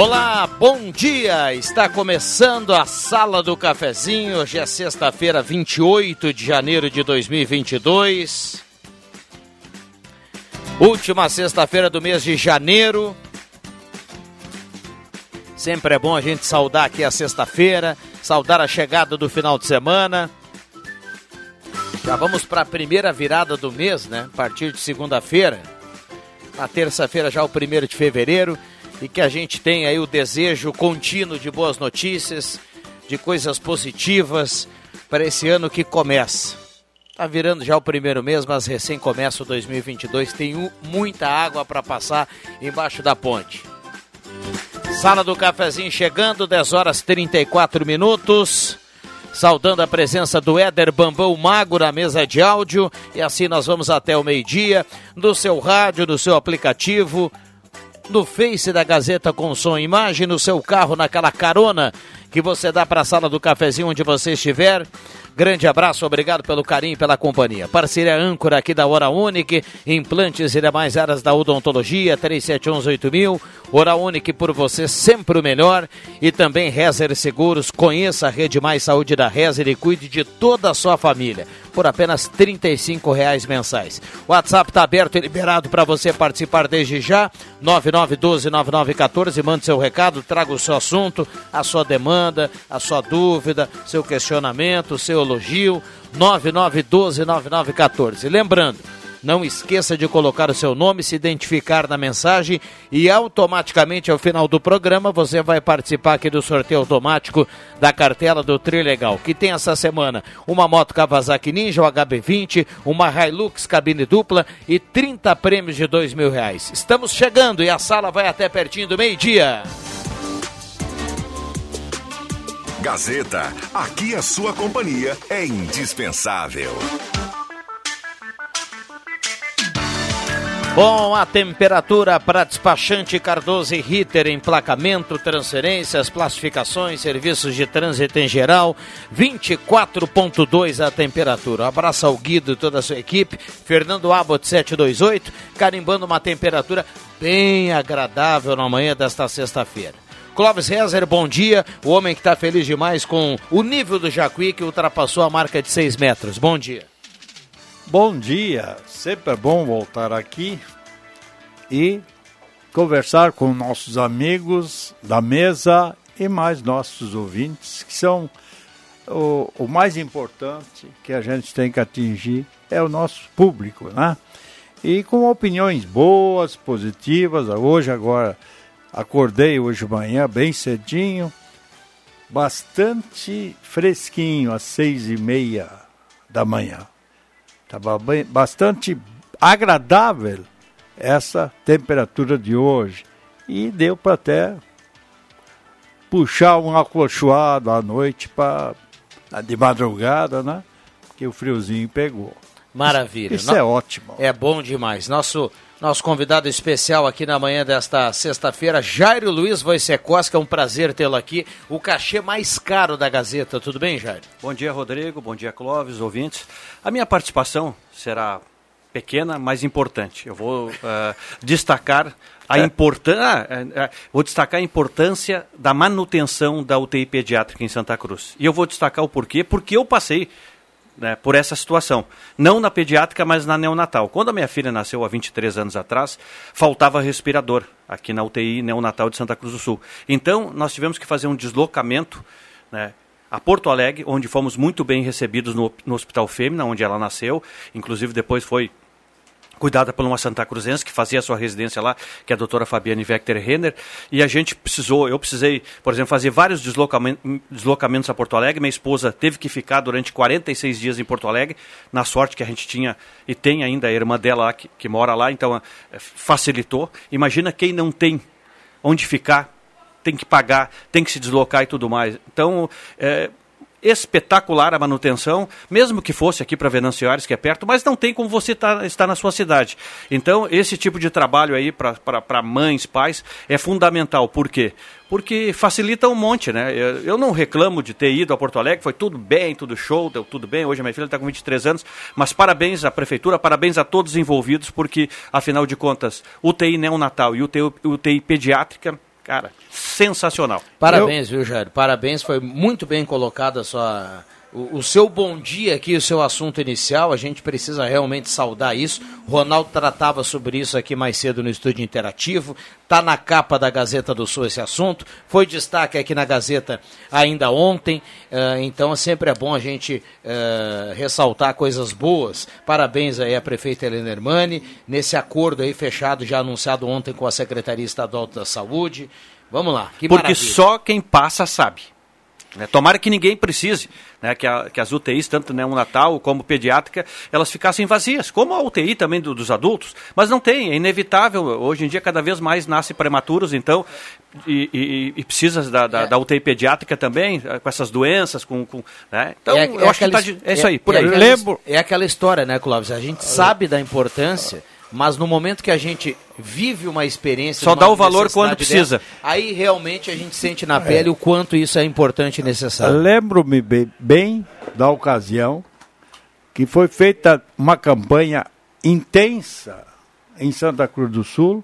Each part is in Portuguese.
Olá, bom dia! Está começando a Sala do Cafezinho. Hoje é sexta-feira, 28 de janeiro de 2022. Última sexta-feira do mês de janeiro. Sempre é bom a gente saudar aqui a sexta-feira, saudar a chegada do final de semana. Já vamos para a primeira virada do mês, né? A partir de segunda-feira. Na terça-feira, já o primeiro de fevereiro e que a gente tenha aí o desejo contínuo de boas notícias, de coisas positivas para esse ano que começa. Tá virando já o primeiro mês, mas recém começa o 2022, tem muita água para passar embaixo da ponte. Sala do cafezinho chegando, 10 horas 34 minutos. Saudando a presença do Éder Bambão Mago na mesa de áudio. E assim nós vamos até o meio-dia, no seu rádio, no seu aplicativo, no Face da Gazeta com som e imagem, no seu carro, naquela carona que você dá para a sala do cafezinho onde você estiver. Grande abraço, obrigado pelo carinho e pela companhia. Parceria âncora aqui da Hora Única, implantes e demais áreas da odontologia, 37118000. Hora Única por você sempre o melhor. E também Rezer Seguros, conheça a Rede Mais Saúde da Rezer e cuide de toda a sua família por apenas R$ reais mensais. O WhatsApp está aberto e liberado para você participar desde já. 9912-9914, mande seu recado, traga o seu assunto, a sua demanda, a sua dúvida, seu questionamento, seu elogio. 9912-9914. Lembrando, não esqueça de colocar o seu nome, se identificar na mensagem e automaticamente ao final do programa você vai participar aqui do sorteio automático da cartela do Trilegal, que tem essa semana uma moto Kawasaki Ninja, o HB20, uma Hilux cabine dupla e 30 prêmios de dois mil reais. Estamos chegando e a sala vai até pertinho do meio-dia. Gazeta, aqui a sua companhia é indispensável. Bom, a temperatura para despachante Cardoso e Ritter, emplacamento, transferências, classificações, serviços de trânsito em geral, 24.2 a temperatura. abraço ao Guido e toda a sua equipe, Fernando Abbott 728, carimbando uma temperatura bem agradável na manhã desta sexta-feira. Clóvis Rezer, bom dia. O homem que está feliz demais com o nível do Jacuí que ultrapassou a marca de 6 metros. Bom dia. Bom dia, sempre é bom voltar aqui e conversar com nossos amigos da mesa e mais nossos ouvintes, que são o, o mais importante que a gente tem que atingir é o nosso público, né? E com opiniões boas, positivas. Hoje agora acordei hoje de manhã bem cedinho, bastante fresquinho às seis e meia da manhã. Estava bastante agradável essa temperatura de hoje. E deu para até puxar um acolchoado à noite para de madrugada, né? Que o friozinho pegou. Maravilha. Isso, é ótimo. É bom demais. Nosso nosso convidado especial aqui na manhã desta sexta-feira, Jairo Luiz Wojciechowski, é um prazer tê-lo aqui. O cachê mais caro da Gazeta. Tudo bem, Jairo? Bom dia, Rodrigo. Bom dia, Clóvis, ouvintes. A minha participação será pequena, mas importante. Eu vou uh, destacar a importância, ah, é, é, vou destacar a importância da manutenção da UTI pediátrica em Santa Cruz. E eu vou destacar o porquê, porque eu passei né, por essa situação. Não na pediátrica, mas na neonatal. Quando a minha filha nasceu há 23 anos atrás, faltava respirador aqui na UTI neonatal de Santa Cruz do Sul. Então, nós tivemos que fazer um deslocamento né, a Porto Alegre, onde fomos muito bem recebidos no, no Hospital Fêmea, onde ela nasceu. Inclusive, depois foi cuidada por uma Santa Cruzense que fazia a sua residência lá, que é a doutora Fabiane Vector Renner, e a gente precisou, eu precisei, por exemplo, fazer vários deslocamentos, deslocamentos a Porto Alegre, minha esposa teve que ficar durante 46 dias em Porto Alegre, na sorte que a gente tinha, e tem ainda a irmã dela lá, que, que mora lá, então eh, facilitou. Imagina quem não tem onde ficar tem que pagar, tem que se deslocar e tudo mais. Então, é, espetacular a manutenção, mesmo que fosse aqui para Venancio que é perto, mas não tem como você tá, estar na sua cidade. Então, esse tipo de trabalho aí para mães, pais, é fundamental. Por quê? Porque facilita um monte, né? Eu, eu, não reclamo de ter ido a Porto Alegre, foi tudo bem, tudo show, deu tudo bem. Hoje a minha filha está com 23 anos, mas parabéns à prefeitura, parabéns a todos os envolvidos, porque, afinal de contas, UTI neonatal e UTI, UTI pediátrica Cara, sensacional. Parabéns, Eu... viu, Jair? Parabéns, foi muito bem colocada a sua o, o, seu bom dia aqui, o seu assunto inicial, a gente precisa realmente saudar isso. O Ronaldo tratava sobre isso aqui mais cedo no estúdio interativo. Está na capa da Gazeta do Sul esse assunto. Foi destaque aqui na Gazeta ainda ontem. Uh, então sempre é bom a gente uh, ressaltar coisas boas. Parabéns aí à prefeita Helena Hermani, nesse acordo aí fechado, já anunciado ontem com a Secretaria Estadual da Saúde. Vamos lá. Porque maravilha. só quem passa sabe. Né? Tomara que ninguém precise, né? que, a, que as UTIs, tanto né, Natal como pediátrica, elas ficassem vazias, como a UTI também do, dos adultos, mas não tem, é inevitável. Hoje em dia, cada vez mais nasce prematuros, então, e, e, e precisa da, da, é. da, UTI pediátrica também, eh, com essas doenças, com. com né? Então, é, eu é acho aquela, que tá, é isso aí, por é aí. Aquela, Lembro. É aquela história, né, Clóvis? A gente sabe da importância mas no momento que a gente vive uma experiência. Só dá o valor quando precisa. Dessa, aí realmente a gente sente na pele é. o quanto isso é importante e necessário. Lembro-me bem da ocasião que foi feita uma campanha intensa em Santa Cruz do Sul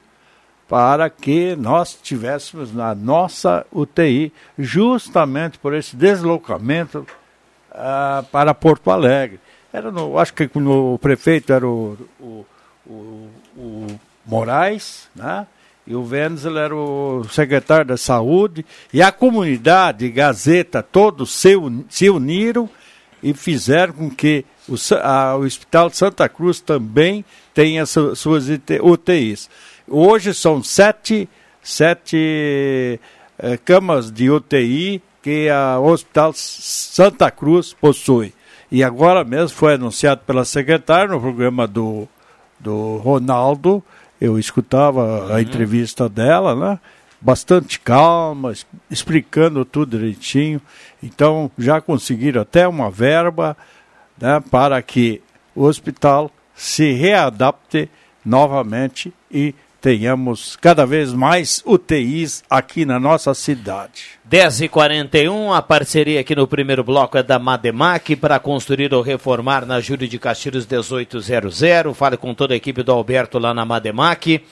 para que nós tivéssemos na nossa UTI, justamente por esse deslocamento uh, para Porto Alegre. Era no, acho que o prefeito era o, o o, o Moraes, né? E o Wenzel era o secretário da Saúde. E a comunidade, Gazeta, todos se, un, se uniram e fizeram com que o, a, o Hospital de Santa Cruz também tenha su, suas UTIs. Hoje são sete, sete eh, camas de UTI que a, o Hospital Santa Cruz possui. E agora mesmo foi anunciado pela secretária no programa do do Ronaldo, eu escutava uhum. a entrevista dela, né? Bastante calma, explicando tudo direitinho. Então já conseguiram até uma verba né, para que o hospital se readapte novamente e tenhamos cada vez mais UTIs aqui na nossa cidade. 10h41, a parceria aqui no primeiro bloco é da Mademac para construir ou reformar na Júlio de Castilhos 1800. Fale com toda a equipe do Alberto lá na Mademac.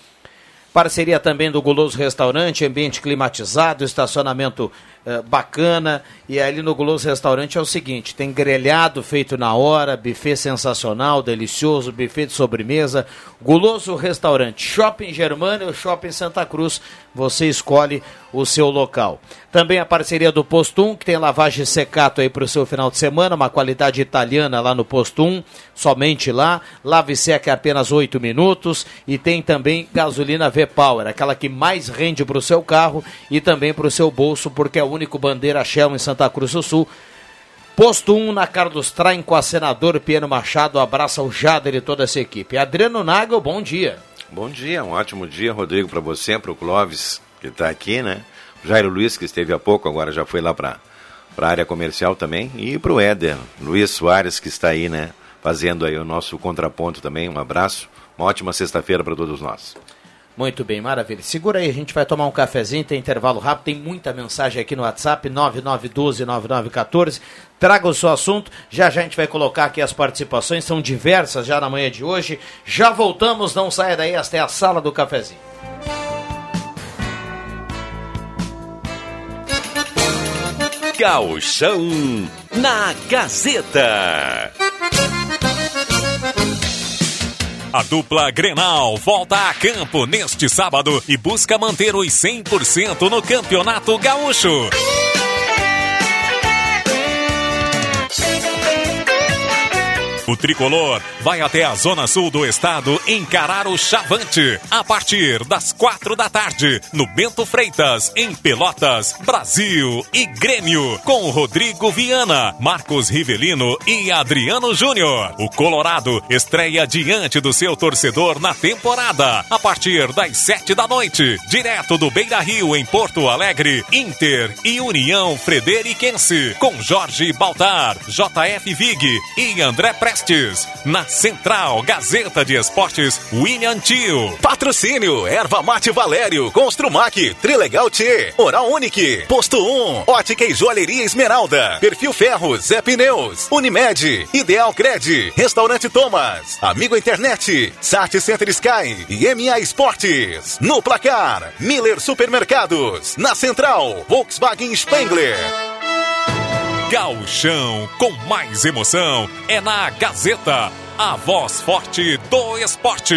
Parceria também do Guloso Restaurante, ambiente climatizado, estacionamento eh, bacana. E ali no Guloso Restaurante é o seguinte: tem grelhado feito na hora, buffet sensacional, delicioso, buffet de sobremesa. Guloso Restaurante, Shopping Germânia, Shopping Santa Cruz. Você escolhe o seu local. Também a parceria do Posto 1, que tem lavagem secato aí para o seu final de semana, uma qualidade italiana lá no Posto 1, somente lá. Lave seca é apenas 8 minutos. E tem também gasolina V-Power, aquela que mais rende para o seu carro e também para o seu bolso, porque é o único bandeira Shell em Santa Cruz do Sul. Posto 1 na Carlos Traem com a senador Piano Machado. Abraça o Jader e toda essa equipe. Adriano Nagel, bom dia. Bom dia, um ótimo dia, Rodrigo, para você, para o Clóvis, que está aqui, né? Jairo Luiz, que esteve há pouco, agora já foi lá para a área comercial também. E para o Éder, Luiz Soares, que está aí, né? Fazendo aí o nosso contraponto também. Um abraço, uma ótima sexta-feira para todos nós. Muito bem, maravilha. Segura aí, a gente vai tomar um cafezinho, tem intervalo rápido, tem muita mensagem aqui no WhatsApp, 9912-9914. Traga o seu assunto, já já a gente vai colocar aqui as participações, são diversas já na manhã de hoje. Já voltamos, não saia daí, esta é a sala do cafezinho. Gauchão na Gazeta. A dupla Grenal volta a campo neste sábado e busca manter os 100% no Campeonato Gaúcho. O tricolor vai até a zona sul do estado encarar o Chavante a partir das quatro da tarde no Bento Freitas, em Pelotas, Brasil e Grêmio, com Rodrigo Viana, Marcos Rivelino e Adriano Júnior. O Colorado estreia diante do seu torcedor na temporada a partir das sete da noite, direto do Beira Rio em Porto Alegre, Inter e União Frederiquense, com Jorge Baltar, JF Vig e André Prestes. Na Central Gazeta de Esportes, William Tio. Patrocínio, Erva Mate Valério, Construmac, Trilegal T, Oral Unique, Posto 1, Ótica e Joalheria Esmeralda, Perfil Ferros, Zé Pneus, Unimed, Ideal Cred, Restaurante Thomas, Amigo Internet, Sat Center Sky e MA Esportes. No placar, Miller Supermercados. Na Central, Volkswagen Spengler. Gauchão com mais emoção é na Gazeta, a voz forte do esporte.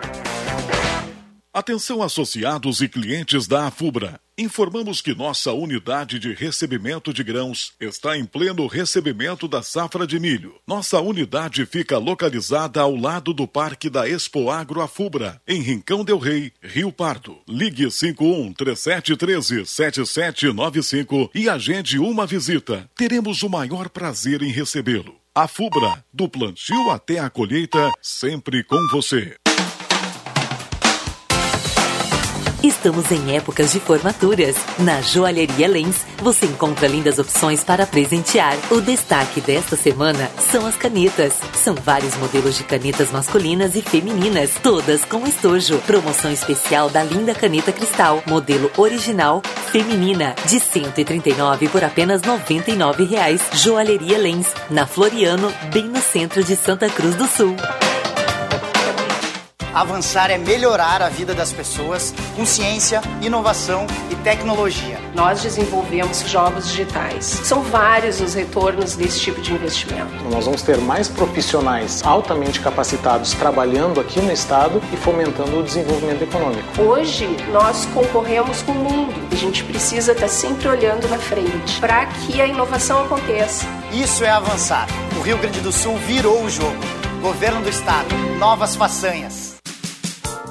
Atenção associados e clientes da Afubra. Informamos que nossa unidade de recebimento de grãos está em pleno recebimento da safra de milho. Nossa unidade fica localizada ao lado do Parque da Expo Agro Afubra, em Rincão del Rei, Rio Pardo. Ligue 51 3713 7795 e agende uma visita. Teremos o maior prazer em recebê-lo. Afubra, do plantio até a colheita, sempre com você. Estamos em épocas de formaturas. Na Joalheria Lens, você encontra lindas opções para presentear. O destaque desta semana são as canetas. São vários modelos de canetas masculinas e femininas, todas com estojo. Promoção especial da linda caneta cristal, modelo original feminina, de 139 por apenas 99 reais. Joalheria Lens, na Floriano, bem no centro de Santa Cruz do Sul. Avançar é melhorar a vida das pessoas com ciência, inovação e tecnologia. Nós desenvolvemos jogos digitais. São vários os retornos desse tipo de investimento. Nós vamos ter mais profissionais altamente capacitados trabalhando aqui no estado e fomentando o desenvolvimento econômico. Hoje nós concorremos com o mundo. A gente precisa estar sempre olhando na frente para que a inovação aconteça. Isso é avançar. O Rio Grande do Sul virou o jogo. Governo do Estado, novas façanhas.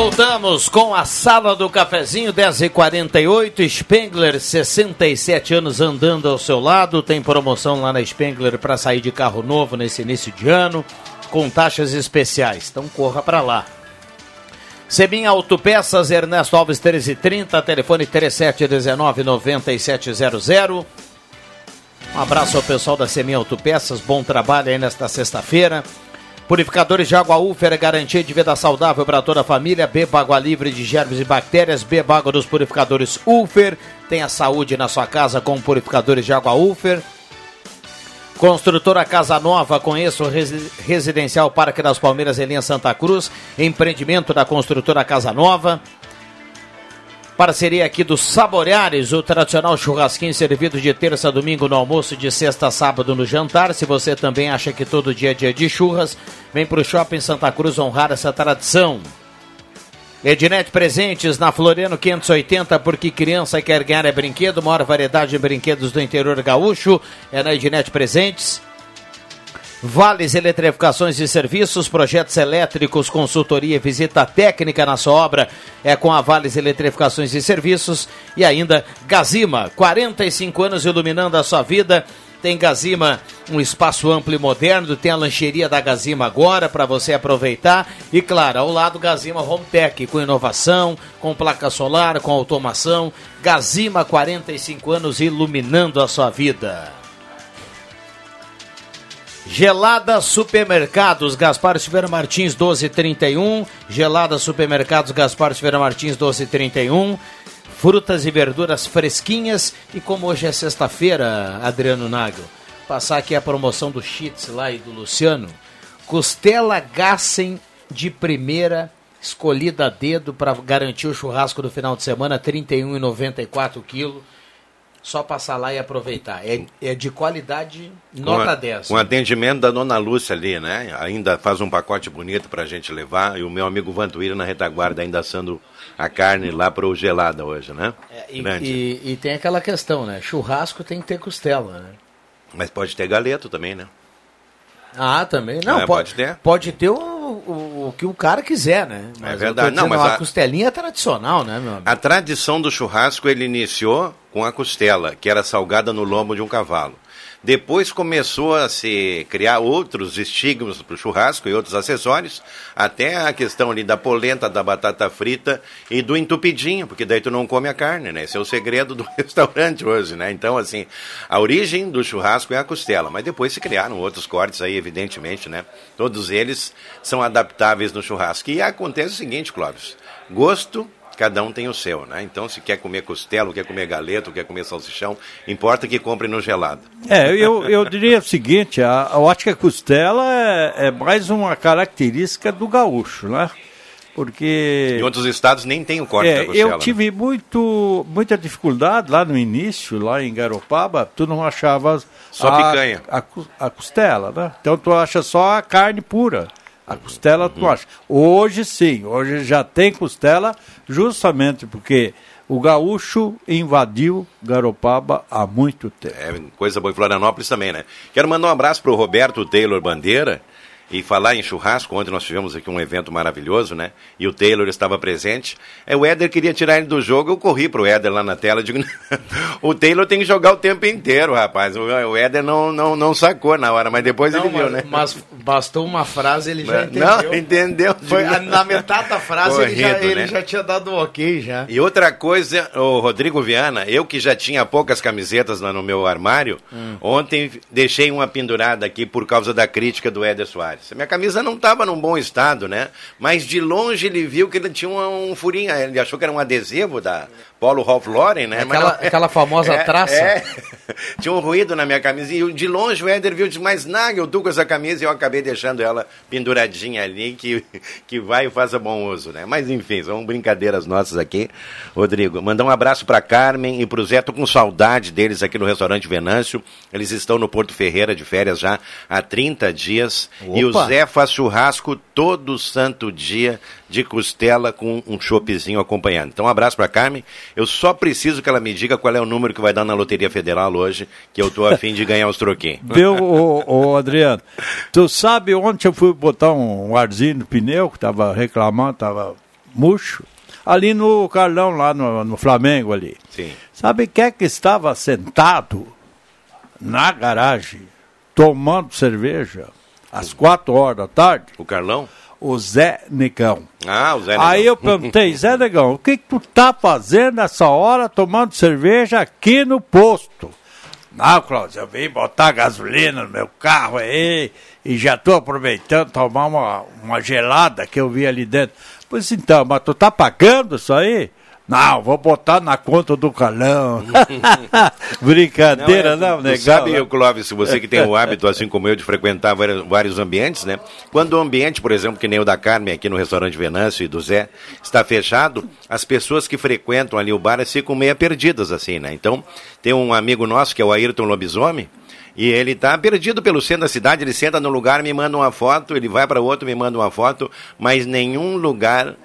Voltamos com a sala do cafezinho 10h48. Spengler, 67 anos andando ao seu lado. Tem promoção lá na Spengler para sair de carro novo nesse início de ano, com taxas especiais. Então corra para lá. Semin Autopeças, Ernesto Alves 1330, telefone 3719-9700. Um abraço ao pessoal da Semin Autopeças, bom trabalho aí nesta sexta-feira. Purificadores de água Ufer é garantia de vida saudável para toda a família. Beba água livre de germes e bactérias. Beba água dos purificadores Ufer. Tenha saúde na sua casa com purificadores de água Ufer. Construtora Casa Nova, conheça o Residencial Parque das Palmeiras em linha Santa Cruz. Empreendimento da Construtora Casa Nova. Parceria aqui do Saboreares, o tradicional churrasquinho servido de terça a domingo no almoço, de sexta a sábado no jantar. Se você também acha que todo dia é dia de churras, vem para o Shopping Santa Cruz honrar essa tradição. Ednet Presentes na Floriano 580, porque criança quer ganhar é brinquedo, maior variedade de brinquedos do interior gaúcho é na Ednet Presentes. Vales Eletrificações e Serviços, projetos elétricos, consultoria e visita técnica na sua obra é com a Vales Eletrificações e Serviços e ainda Gazima, 45 anos iluminando a sua vida. Tem Gazima, um espaço amplo e moderno, tem a lancheria da Gazima agora para você aproveitar. E claro, ao lado Gazima Home Tech, com inovação, com placa solar, com automação. Gazima, 45 anos iluminando a sua vida. Gelada Supermercados, Gaspar Silveira Martins 1231. Gelada Supermercados, Gaspar Silveira Martins 1231. Frutas e verduras fresquinhas. E como hoje é sexta-feira, Adriano Nago, passar aqui a promoção do Chits lá e do Luciano. Costela Gassen de primeira, escolhida a dedo para garantir o churrasco do final de semana, R$ 31,94 quilo só passar lá e aproveitar. É, é de qualidade nota com 10. Com um atendimento da dona Lúcia ali, né? Ainda faz um pacote bonito para a gente levar. E o meu amigo Vantuíra na retaguarda ainda assando a carne lá para o gelada hoje, né? É, e, e, e, tem aquela questão, né? Churrasco tem que ter costela, né? Mas pode ter galeto também, né? Ah, também. Não, é, pode, pode, ter. Pode ter o, o, o, que o cara quiser, né? Mas é verdade. Não, mas a, a costelinha é tradicional, né, meu amigo? A tradição do churrasco ele iniciou com a costela, que era salgada no lombo de um cavalo. Depois começou a se criar outros estigmas para o churrasco e outros acessórios, até a questão ali da polenta, da batata frita e do entupidinho, porque daí tu não come a carne, né? Esse é o segredo do restaurante hoje, né? Então, assim, a origem do churrasco é a costela, mas depois se criaram outros cortes aí, evidentemente, né? Todos eles são adaptáveis no churrasco. E acontece o seguinte, Clóvis, gosto cada um tem o seu, né? Então, se quer comer costela, quer comer galeto, quer comer salsichão, importa que compre no gelado. É, eu, eu diria o seguinte, a, a ótica costela é, é mais uma característica do gaúcho, né? Porque... Em outros estados nem tem o corte é, da costela. Eu né? tive muito, muita dificuldade lá no início, lá em Garopaba, tu não achava... Só a, picanha. A, a, costela, né? Então tu acha só a carne pura. A costela tu acha. Hoje sim, hoje já tem costela, justamente porque o gaúcho invadiu Garopaba há muito tempo. É, coisa boa em Florianópolis também, né? Quero mandar um abraço para o Roberto Taylor Bandeira, e falar em churrasco, ontem nós tivemos aqui um evento maravilhoso, né? E o Taylor estava presente. É, o Éder queria tirar ele do jogo, eu corri pro Éder lá na tela. Digo, o Taylor tem que jogar o tempo inteiro, rapaz. O, Éder não, não, não sacou na hora, mas depois não, ele viu, mas, né? Mas bastou uma frase, ele já entendeu. Não, entendeu. Foi, na metade da frase Corrido, ele, já, ele né? já tinha dado ok já. E outra coisa, o Rodrigo Viana, eu que já tinha poucas camisetas lá no meu armário, hum. ontem deixei uma pendurada aqui por causa da crítica do Éder Soares. Minha camisa não estava num bom estado, né? Mas de longe ele viu que ele tinha um, um furinho, ele achou que era um adesivo da Polo Ralph Lauren, né? Aquela, não, aquela famosa é, traça. É, tinha um ruído na minha camisa e de longe o Éder viu e disse, mas eu tô com essa camisa e eu acabei deixando ela penduradinha ali, que, que vai e faça bom uso, né? Mas enfim, são brincadeiras nossas aqui. Rodrigo, mandar um abraço para Carmen e para o Zé, tô com saudade deles aqui no restaurante Venâncio. Eles estão no Porto Ferreira de férias já há 30 dias. Opa. E o Zé faz churrasco todo santo dia de costela com um chopezinho acompanhando. Então, um abraço para Carmen. Eu só preciso que ela me diga qual é o número que vai dar na Loteria Federal hoje, que eu tô afim de ganhar os troquinhos. Viu, ô, ô, Adriano? Tu sabe, ontem eu fui botar um arzinho no pneu, que tava reclamando, tava murcho, ali no Carlão, lá no, no Flamengo ali. Sim. Sabe quem é que estava sentado na garagem, tomando cerveja, às quatro horas da tarde? O Carlão? O Zé Negão. Ah, o Zé Negão. Aí eu perguntei, Zé Negão, o que, que tu tá fazendo nessa hora tomando cerveja aqui no posto? Não, Cláudio, eu vim botar gasolina no meu carro aí e já estou aproveitando tomar uma, uma gelada que eu vi ali dentro. Pois então, mas tu tá pagando isso aí? Não, vou botar na conta do calão. Brincadeira, não, é, negão. Sabe, né? Clóvis, se você que tem o hábito, assim como eu, de frequentar vários, vários ambientes, né? Quando o ambiente, por exemplo, que nem o da Carmen aqui no restaurante Venâncio e do Zé, está fechado, as pessoas que frequentam ali o bar ficam meio perdidas, assim, né? Então, tem um amigo nosso, que é o Ayrton Lobisomem, e ele tá perdido pelo centro da cidade, ele senta no lugar, me manda uma foto, ele vai para outro, me manda uma foto, mas nenhum lugar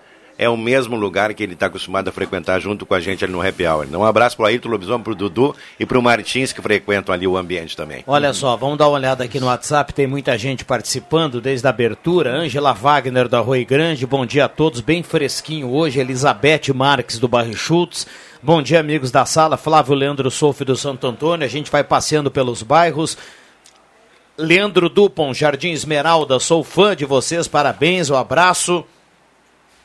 é o mesmo lugar que ele está acostumado a frequentar junto com a gente ali no Happy Hour. Então, um abraço para o Ayrton Lobisomem, para o Dudu e para o Martins, que frequentam ali o ambiente também. Olha só, vamos dar uma olhada aqui no WhatsApp, tem muita gente participando desde a abertura. Ângela Wagner do Arroio Grande, bom dia a todos, bem fresquinho hoje. Elizabeth Marques do Bairro Schultz. Bom dia, amigos da sala. Flávio Leandro Solfe do Santo Antônio. A gente vai passeando pelos bairros. Leandro Dupont, Jardim Esmeralda, sou fã de vocês, parabéns, um abraço.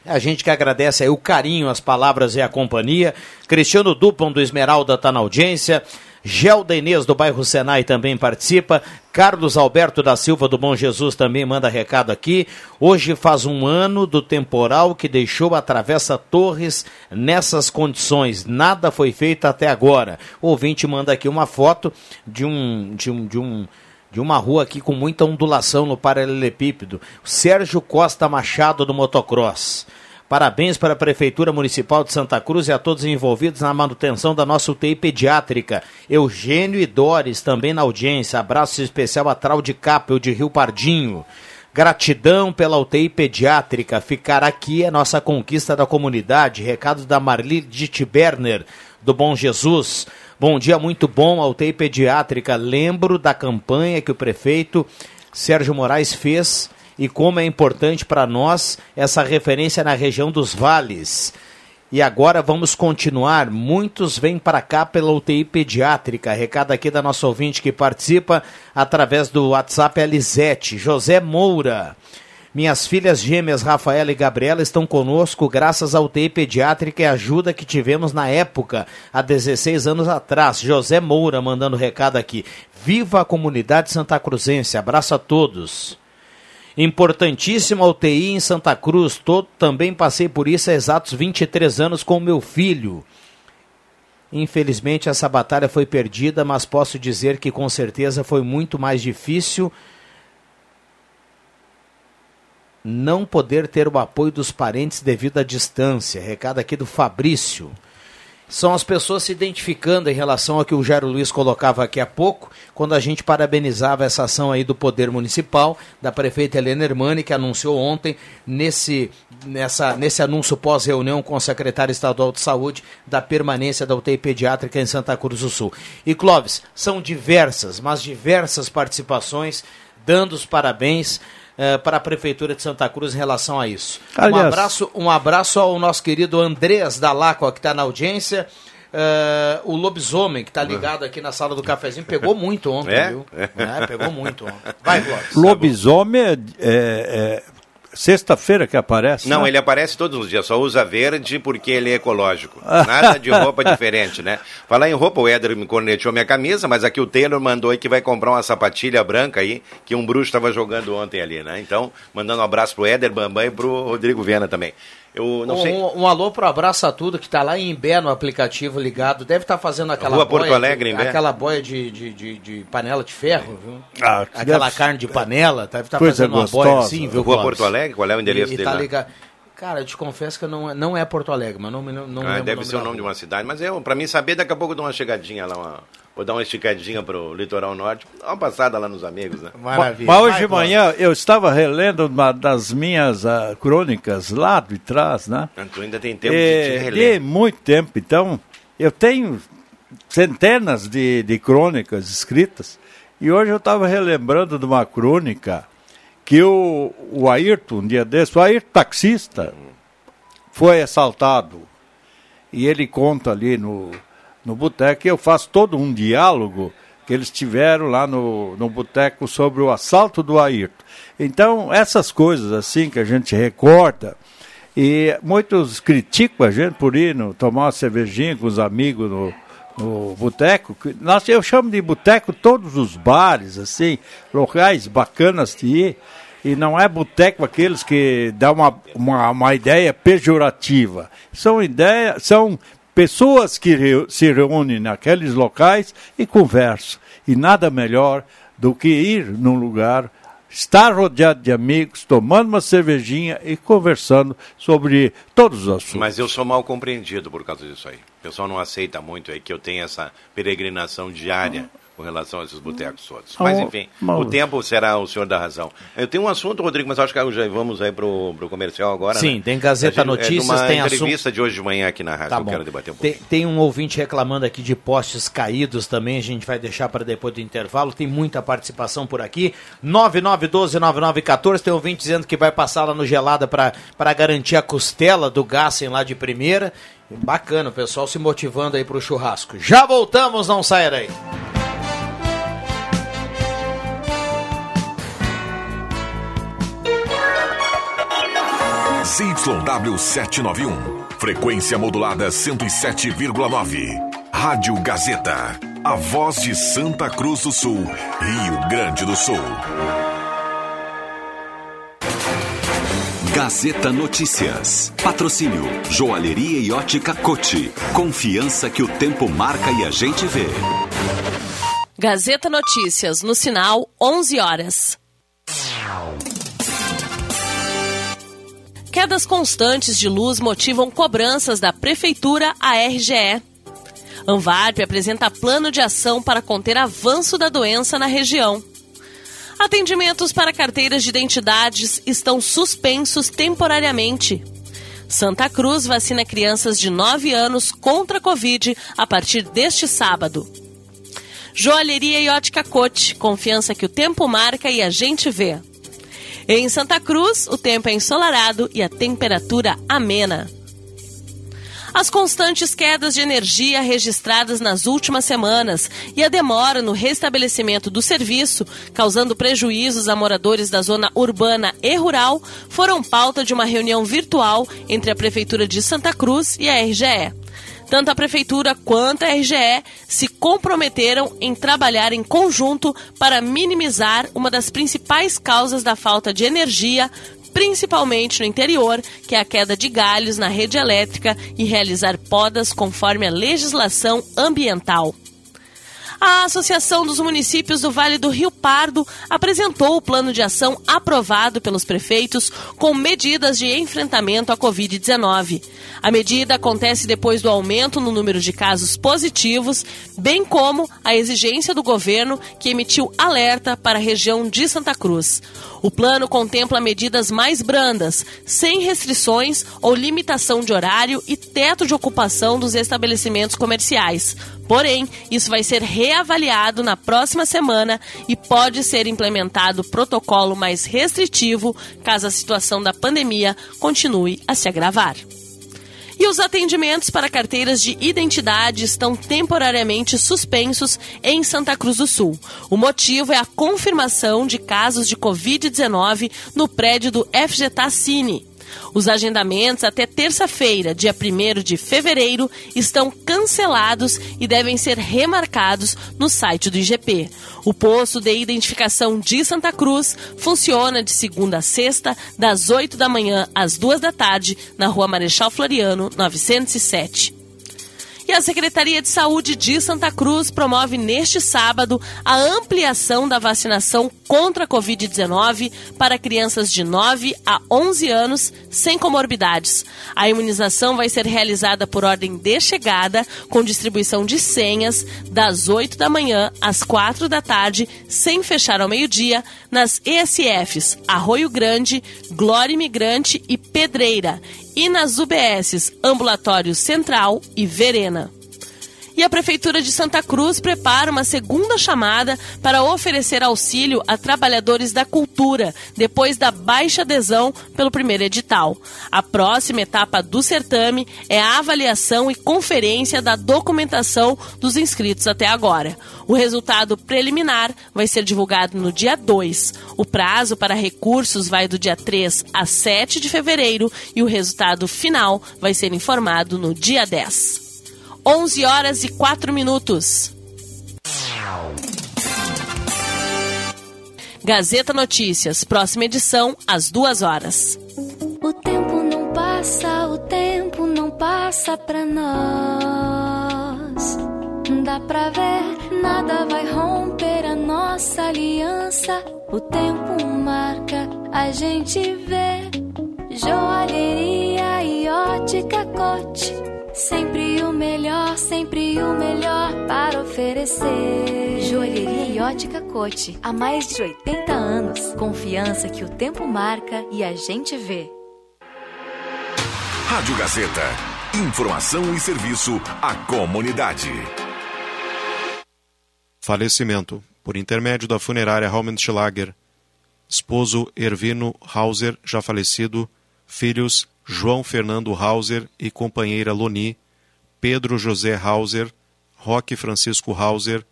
A gente que agradece aí o carinho, as palavras e a companhia. Cristiano Dupont do Esmeralda está na audiência. Gelda Inês do bairro Senai também participa. Carlos Alberto da Silva do Bom Jesus também manda recado aqui. Hoje faz um ano do temporal que deixou a Travessa Torres nessas condições. Nada foi feito até agora. O ouvinte manda aqui uma foto de um. De um, de um de uma rua aqui com muita ondulação no paralelepípedo. Sérgio Costa Machado do Motocross. Parabéns para a Prefeitura Municipal de Santa Cruz e a todos envolvidos na manutenção da nossa UTI pediátrica. Eugênio e Doris também na audiência. Abraço especial a Traude Capel de Rio Pardinho. Gratidão pela UTI pediátrica. Ficar aqui é nossa conquista da comunidade. Recado da Marli Ditberner, do Bom Jesus. Bom dia, muito bom, a UTI pediátrica. Lembro da campanha que o prefeito Sérgio Moraes fez e como é importante para nós essa referência na região dos vales. E agora vamos continuar. Muitos vêm para cá pela UTI pediátrica. Recado aqui da nossa ouvinte que participa através do WhatsApp Elisete, José Moura. Minhas filhas gêmeas, Rafaela e Gabriela, estão conosco graças à UTI pediátrica e ajuda que tivemos na época, há 16 anos atrás. José Moura mandando recado aqui. Viva a comunidade Santa Cruzense. Abraço a todos. Importantíssima UTI em Santa Cruz. Todo, também passei por isso há exatos 23 anos com meu filho. Infelizmente essa batalha foi perdida, mas posso dizer que com certeza foi muito mais difícil não poder ter o apoio dos parentes devido à distância. Recado aqui do Fabrício. São as pessoas se identificando em relação ao que o Jairo Luiz colocava aqui há pouco, quando a gente parabenizava essa ação aí do Poder Municipal, da prefeita Helena Hermani, que anunciou ontem, nesse, nessa, nesse anúncio pós-reunião com o secretário estadual de saúde, da permanência da UTI pediátrica em Santa Cruz do Sul. E Clóvis, são diversas, mas diversas participações, dando os parabéns eh, para a Prefeitura de Santa Cruz em relação a isso. Aliás- Um abraço, um abraço ao nosso querido Andrés Dalacqua, que está na audiência. Eh, o lobisomem, que está ligado aqui na sala do cafezinho, pegou muito ontem, É? viu? É, pegou muito ontem. Vai, Clóvis. Lobisomem é, é- é sexta-feira que aparece. Não, né? ele aparece todos os dias, só usa verde porque ele é ecológico. Nada de roupa diferente, né? Falar em roupa, o Éder me corneteou minha camisa, mas aqui o Taylor mandou aí que vai comprar uma sapatilha branca aí, que um bruxo estava jogando ontem ali, né? Então, mandando um abraço pro Éder Bambam e pro Rodrigo Viana também. Eu não um, sei. um, um alô pro Abraço a Tudo, que está lá em Imbé no aplicativo ligado. Deve estar fazendo aquela Rua boia, Porto Alegre, Imbé. Aquela boia de, de, de, de panela de ferro, viu? Ah, que aquela deve- carne de panela. Deve estar Coisa fazendo uma boia assim, viu, Rua Clóvis? Porto Alegre, qual é o endereço e, e dele tá ligado. Cara, eu te confesso que não, é- não é Porto Alegre, mas não, me- não, não Ah, lembro deve o ser o nome de uma cidade, mas eu, pra mim saber, daqui a pouco eu dou uma chegadinha lá, uma- vou dar uma esticadinha pro litoral norte, dar uma passada lá nos amigos, né? Maravilha. Mas hoje Vai, de manhã eu estava relendo uma das minhas ah, crônicas lá de trás, né? Tu ainda tem tempo É, de te de reler. muito tempo. Então, eu tenho centenas de, de crônicas escritas. E hoje eu estava relembrando de uma crônica que o, o Ayrton, um dia desse, o Ayrton taxista, foi assaltado. E ele conta ali no, no boteco, eu faço todo um diálogo que eles tiveram lá no, no boteco sobre o assalto do Ayrton. Então, essas coisas assim que a gente recorda, e muitos criticam a gente por ir no, tomar uma cervejinha com os amigos no, no boteco. Eu chamo de boteco todos os bares, assim, locais bacanas de ir. E não é boteco aqueles que dá uma, uma, uma ideia pejorativa. São ideias, são pessoas que re, se reúnem naqueles locais e conversam. E nada melhor do que ir num lugar estar rodeado de amigos, tomando uma cervejinha e conversando sobre todos os assuntos. Mas eu sou mal compreendido por causa disso aí. O pessoal não aceita muito aí que eu tenha essa peregrinação diária com relação a esses botecos todos. Mas, enfim, o tempo será o senhor da razão. Eu tenho um assunto, Rodrigo, mas acho que já vamos aí para o comercial agora. Sim, né? tem Gazeta gente, Notícias, é, uma tem entrevista de hoje de manhã aqui na rádio, Tá eu bom. quero debater um Tem, pouquinho. tem um ouvinte reclamando aqui de postes caídos também, a gente vai deixar para depois do intervalo. Tem muita participação por aqui. 9912-9914, tem ouvinte dizendo que vai passar lá no Gelada para garantir a costela do Gassen lá de primeira. Bacana, o pessoal se motivando aí para o churrasco. Já voltamos, não saia daí. ZYW 791. Frequência modulada 107,9. Rádio Gazeta. A voz de Santa Cruz do Sul, Rio Grande do Sul. Gazeta Notícias. Patrocínio Joalheria e Ótica Cote. Confiança que o tempo marca e a gente vê. Gazeta Notícias, no sinal 11 horas. Quedas constantes de luz motivam cobranças da Prefeitura à RGE. Anvarp apresenta plano de ação para conter avanço da doença na região. Atendimentos para carteiras de identidades estão suspensos temporariamente. Santa Cruz vacina crianças de 9 anos contra a Covid a partir deste sábado. Joalheria e ótica Cote, confiança que o tempo marca e a gente vê. Em Santa Cruz, o tempo é ensolarado e a temperatura amena. As constantes quedas de energia registradas nas últimas semanas e a demora no restabelecimento do serviço, causando prejuízos a moradores da zona urbana e rural, foram pauta de uma reunião virtual entre a Prefeitura de Santa Cruz e a RGE. Tanto a Prefeitura quanto a RGE se comprometeram em trabalhar em conjunto para minimizar uma das principais causas da falta de energia, principalmente no interior, que é a queda de galhos na rede elétrica e realizar podas conforme a legislação ambiental. A Associação dos Municípios do Vale do Rio Pardo apresentou o plano de ação aprovado pelos prefeitos com medidas de enfrentamento à Covid-19. A medida acontece depois do aumento no número de casos positivos, bem como a exigência do governo que emitiu alerta para a região de Santa Cruz. O plano contempla medidas mais brandas, sem restrições ou limitação de horário e teto de ocupação dos estabelecimentos comerciais. Porém, isso vai ser reavaliado na próxima semana e pode ser implementado protocolo mais restritivo caso a situação da pandemia continue a se agravar. E os atendimentos para carteiras de identidade estão temporariamente suspensos em Santa Cruz do Sul. O motivo é a confirmação de casos de Covid-19 no prédio do FGTA Cine. Os agendamentos até terça-feira, dia 1 de fevereiro, estão cancelados e devem ser remarcados no site do IGP. O posto de identificação de Santa Cruz funciona de segunda a sexta, das 8 da manhã às 2 da tarde, na rua Marechal Floriano, 907. E a Secretaria de Saúde de Santa Cruz promove neste sábado a ampliação da vacinação contra a Covid-19 para crianças de 9 a 11 anos sem comorbidades. A imunização vai ser realizada por ordem de chegada, com distribuição de senhas, das 8 da manhã às 4 da tarde, sem fechar ao meio-dia, nas ESFs Arroio Grande, Glória Imigrante e Pedreira e nas UBSs Ambulatório Central e Verena. E a Prefeitura de Santa Cruz prepara uma segunda chamada para oferecer auxílio a trabalhadores da cultura, depois da baixa adesão pelo primeiro edital. A próxima etapa do certame é a avaliação e conferência da documentação dos inscritos até agora. O resultado preliminar vai ser divulgado no dia 2. O prazo para recursos vai do dia 3 a 7 de fevereiro e o resultado final vai ser informado no dia 10. 11 horas e 4 minutos. Gazeta Notícias, próxima edição, às 2 horas. O tempo não passa, o tempo não passa pra nós. Dá pra ver, nada vai romper a nossa aliança. O tempo marca, a gente vê. Joalheria e ótica cote. Melhor, sempre o melhor para oferecer. Joalheria e ótica cote. Há mais de 80 anos. Confiança que o tempo marca e a gente vê. Rádio Gazeta. Informação e serviço à comunidade. Falecimento. Por intermédio da funerária Raumenschlager. Esposo Ervino Hauser, já falecido. Filhos João Fernando Hauser e companheira Loni. Pedro José Hauser. Roque Francisco Hauser.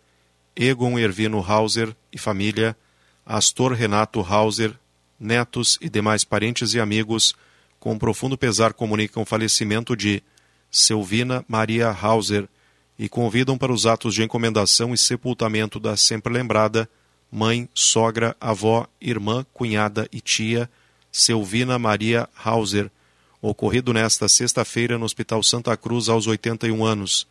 Egon Ervino Hauser e família. Astor Renato Hauser. Netos e demais parentes e amigos, com profundo pesar, comunicam o falecimento de Selvina Maria Hauser e convidam para os atos de encomendação e sepultamento da sempre lembrada mãe, sogra, avó, irmã, cunhada e tia Selvina Maria Hauser, ocorrido nesta sexta-feira no Hospital Santa Cruz aos 81 anos.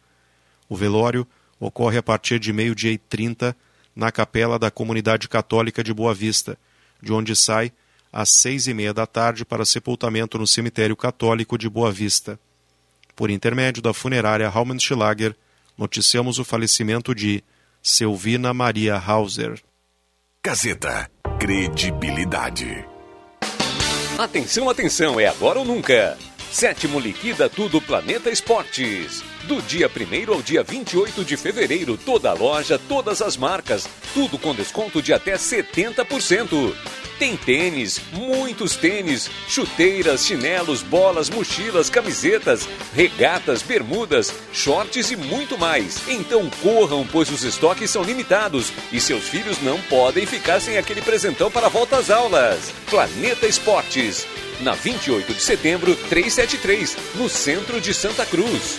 O velório ocorre a partir de meio-dia e 30 na capela da Comunidade Católica de Boa Vista, de onde sai às seis e meia da tarde para sepultamento no Cemitério Católico de Boa Vista. Por intermédio da funerária Raumenschlager, noticiamos o falecimento de Selvina Maria Hauser. Gazeta. Credibilidade. Atenção, atenção, é agora ou nunca. Sétimo Liquida Tudo Planeta Esportes. Do dia 1 ao dia 28 de fevereiro, toda a loja, todas as marcas, tudo com desconto de até 70%. Tem tênis, muitos tênis, chuteiras, chinelos, bolas, mochilas, camisetas, regatas, bermudas, shorts e muito mais. Então corram, pois os estoques são limitados e seus filhos não podem ficar sem aquele presentão para a volta às aulas. Planeta Esportes, na 28 de setembro, 373, no centro de Santa Cruz.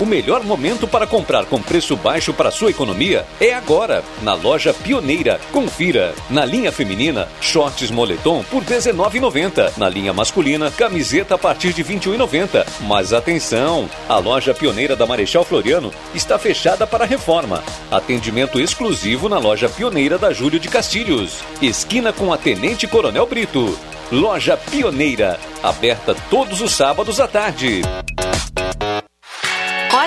O melhor momento para comprar com preço baixo para sua economia é agora, na loja Pioneira. Confira. Na linha feminina, shorts moletom por R$19,90. Na linha masculina, camiseta a partir de R$21,90. Mas atenção! A loja Pioneira da Marechal Floriano está fechada para reforma. Atendimento exclusivo na loja Pioneira da Júlio de Castilhos. Esquina com a Tenente Coronel Brito. Loja Pioneira, aberta todos os sábados à tarde.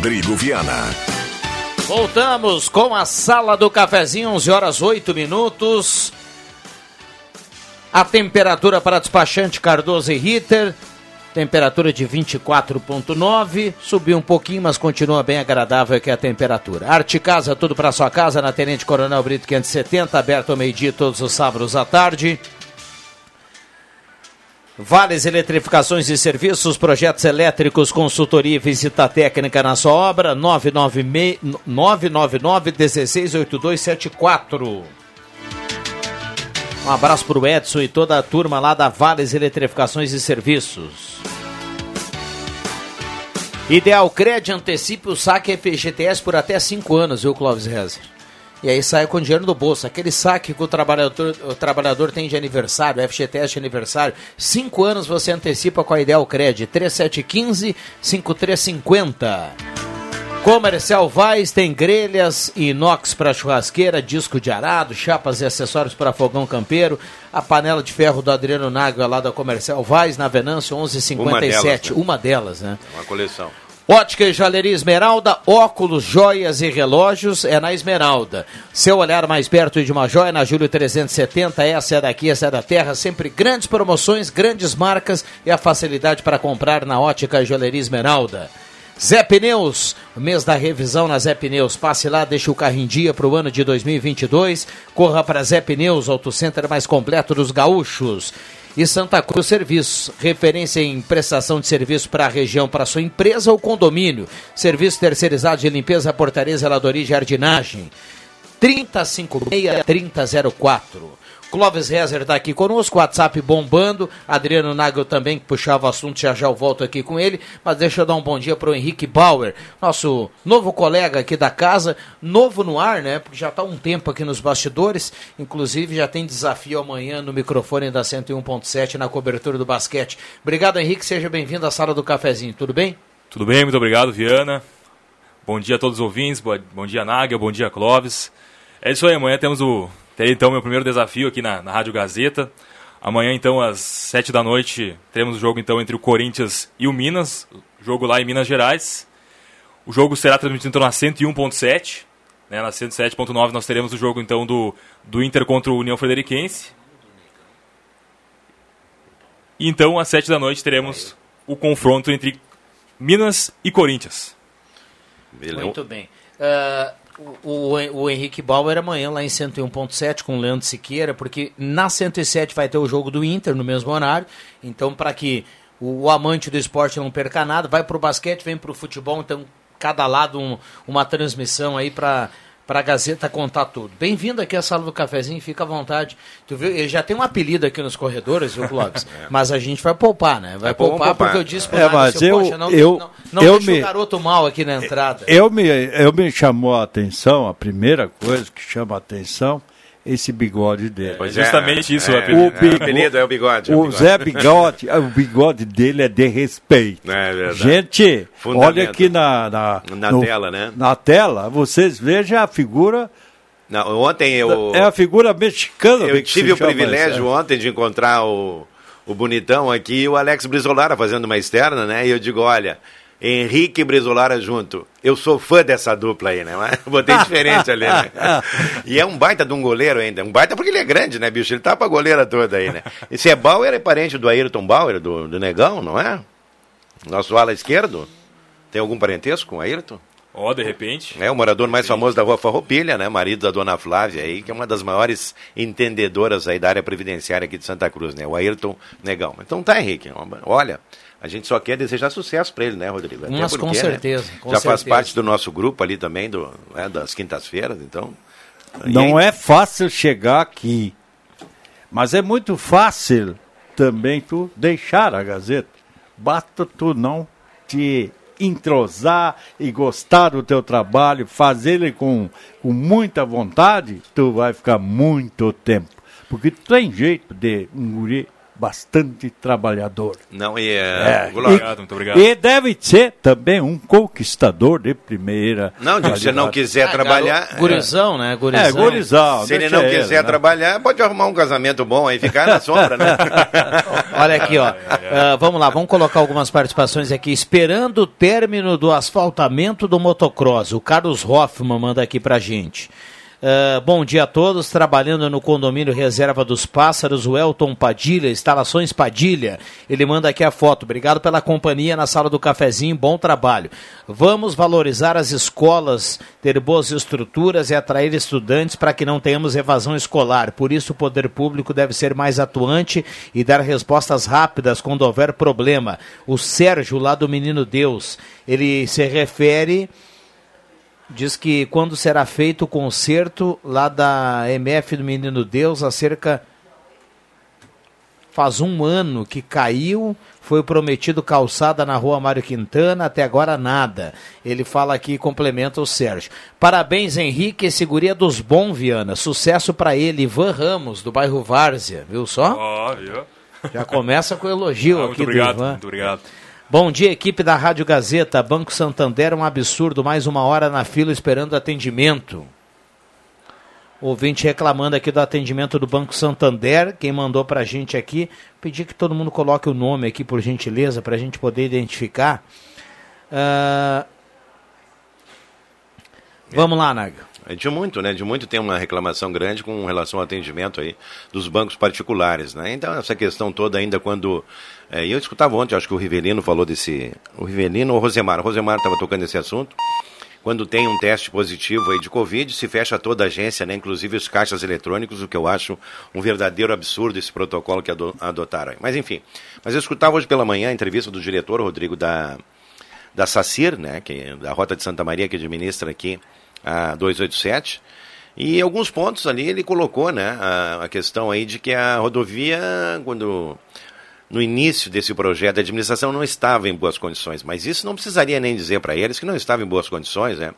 Rodrigo Viana. Voltamos com a sala do cafezinho, 11 horas 8 minutos. A temperatura para despachante Cardoso e Ritter, temperatura de 24.9, subiu um pouquinho, mas continua bem agradável aqui a temperatura. Arte Casa, tudo para sua casa, na Tenente Coronel Brito 570, aberto ao meio-dia todos os sábados à tarde. Vales Eletrificações e Serviços, projetos elétricos, consultoria e visita técnica na sua obra, 999-168274. Um abraço para o Edson e toda a turma lá da Vales Eletrificações e Serviços. Ideal Cred antecipe o saque FGTS por até 5 anos, viu, Clóvis Rezer? E aí sai com dinheiro do bolso. Aquele saque que o trabalhador, o trabalhador tem de aniversário, FGTS de aniversário, cinco anos você antecipa com a Ideal Cred. 3715-5350. Comercial Vaz tem grelhas, inox para churrasqueira, disco de arado, chapas e acessórios para fogão campeiro. A panela de ferro do Adriano Nágua lá da Comercial Vaz, na Venâncio 1157. Uma delas, né? Uma delas, né? Uma coleção. Ótica e Joalheria Esmeralda, óculos, joias e relógios é na Esmeralda. Seu olhar mais perto de uma joia na Júlio 370, essa é daqui, essa é da terra. Sempre grandes promoções, grandes marcas e a facilidade para comprar na Ótica e Joalheria Esmeralda. Zé Pneus, mês da revisão na Zé Pneus. Passe lá, deixe o carro em dia para o ano de 2022. Corra para Zé Pneus, Auto Center mais completo dos gaúchos e Santa Cruz Serviços, referência em prestação de serviço para a região, para sua empresa ou condomínio. Serviço terceirizado de limpeza, portaria, zeladoria e jardinagem. 3056-3004. Clóvis Rezer está aqui conosco, WhatsApp bombando. Adriano Nagel também, que puxava o assunto, já já eu volto aqui com ele. Mas deixa eu dar um bom dia para o Henrique Bauer, nosso novo colega aqui da casa, novo no ar, né? Porque já está um tempo aqui nos bastidores. Inclusive já tem desafio amanhã no microfone da 101.7 na cobertura do basquete. Obrigado, Henrique. Seja bem-vindo à sala do cafezinho. Tudo bem? Tudo bem, muito obrigado, Viana. Bom dia a todos os ouvintes, bom dia, Nagel, bom dia, Clóvis. É isso aí, amanhã temos o Terei então meu primeiro desafio aqui na, na Rádio Gazeta. Amanhã, então, às 7 da noite, teremos o jogo então entre o Corinthians e o Minas, jogo lá em Minas Gerais. O jogo será transmitido então na 101.7. Né, na 107.9 nós teremos o jogo então do, do Inter contra o União Frederiquense. E então, às 7 da noite, teremos o confronto entre Minas e Corinthians. Muito bem. Uh, o, o, Henrique Bauer amanhã lá em 101.7 com o Leandro Siqueira, porque na 107 vai ter o jogo do Inter no mesmo horário. Então, para que o, o, amante do esporte não perca nada, vai para o basquete, vem para o futebol. Então, cada lado um, uma transmissão aí para para a Gazeta contar tudo. Bem-vindo aqui à sala do cafezinho, fica à vontade. Tu viu, ele já tem um apelido aqui nos corredores, viu, Clóvis? é. Mas a gente vai poupar, né? Vai é, poupar, poupar, porque eu disse para é, mas eu, Poxa, não, eu, não, não eu deixa me, o garoto mal aqui na entrada. Eu me, eu me chamou a atenção, a primeira coisa que chama a atenção, esse bigode dele. Pois justamente é, isso é, o apelido. O, bigo, o apelido é o bigode. É o, o bigode. Zé Bigode, o bigode dele é de respeito. É verdade. Gente, Fundamento. olha aqui na, na, na no, tela, né? Na tela, vocês vejam a figura não, ontem eu. É a figura mexicana. Eu tive o privilégio é. ontem de encontrar o, o bonitão aqui e o Alex Brizolara fazendo uma externa, né? E eu digo: olha, Henrique e Brizolara junto. Eu sou fã dessa dupla aí, né? Botei diferente ali, né? E é um baita de um goleiro ainda. Um baita porque ele é grande, né, bicho? Ele tapa a goleira toda aí, né? Esse é Bauer, é parente do Ayrton Bauer, do, do Negão, não é? Nosso ala esquerdo. Tem algum parentesco com o Ayrton? Ó, oh, de repente. É o morador mais famoso da rua Farroupilha, né? Marido da dona Flávia aí, que é uma das maiores entendedoras aí da área previdenciária aqui de Santa Cruz, né? O Ayrton Negão. Então tá, Henrique. Olha, a gente só quer desejar sucesso para ele, né, Rodrigo? Até Mas porque, com certeza. Né? Com Já certeza. faz parte do nosso grupo ali também, do, né, das quintas-feiras, então. Não é fácil chegar aqui. Mas é muito fácil também tu deixar a Gazeta. Basta tu não te entrosar e gostar do teu trabalho, fazer ele com, com muita vontade, tu vai ficar muito tempo. Porque tu tem jeito de um guri bastante trabalhador. Não, e é. É, Goulart, e- muito obrigado. E deve ser também um conquistador de primeira. Não, se você não quiser Ah, trabalhar. garo- gurizão, né? Gurizão. É, gurizão. Se ele não ele, quiser né? trabalhar, pode arrumar um casamento bom aí, ficar na sombra, né? Olha aqui, ó. Ah, vamos lá, vamos colocar algumas participações aqui. Esperando o término do asfaltamento do motocross. O Carlos Hoffman manda aqui pra gente. Ah, bom dia a todos. Trabalhando no condomínio Reserva dos Pássaros, o Elton Padilha, Instalações Padilha. Ele manda aqui a foto. Obrigado pela companhia na sala do cafezinho. Bom trabalho. Vamos valorizar as escolas, ter boas estruturas e atrair estudantes para que não tenhamos evasão escolar. Por isso, o poder público deve ser mais atuante e dar respostas rápidas quando houver problema. O Sérgio, lá do Menino Deus, ele se refere diz que quando será feito o concerto lá da MF do Menino Deus, acerca faz um ano que caiu, foi prometido calçada na rua Mário Quintana, até agora nada. Ele fala aqui e complementa o Sérgio. Parabéns, Henrique, esse dos bons, Viana. Sucesso para ele, Ivan Ramos, do bairro Várzea, viu só? Ó, viu? Já começa com o elogio Ah, aqui muito do obrigado, Ivan. muito obrigado. Bom dia, equipe da Rádio Gazeta. Banco Santander, um absurdo. Mais uma hora na fila esperando atendimento. Ouvinte reclamando aqui do atendimento do Banco Santander. Quem mandou pra gente aqui. Pedir que todo mundo coloque o nome aqui, por gentileza, pra gente poder identificar. Ah, Vamos lá, Naga. É de muito, né? De muito tem uma reclamação grande com relação ao atendimento aí dos bancos particulares, né? Então essa questão toda ainda quando é, eu escutava ontem, acho que o Rivelino falou desse, o Rivelino ou o Rosemar, o Rosemar estava tocando esse assunto. Quando tem um teste positivo aí de Covid, se fecha toda a agência, né? Inclusive os caixas eletrônicos, o que eu acho um verdadeiro absurdo esse protocolo que ado- adotaram. Mas enfim, mas eu escutava hoje pela manhã a entrevista do diretor Rodrigo da da SACIR, né, que é da Rota de Santa Maria, que administra aqui a 287. E alguns pontos ali ele colocou, né, a, a questão aí de que a rodovia, quando no início desse projeto, a administração não estava em boas condições, mas isso não precisaria nem dizer para eles que não estava em boas condições, né?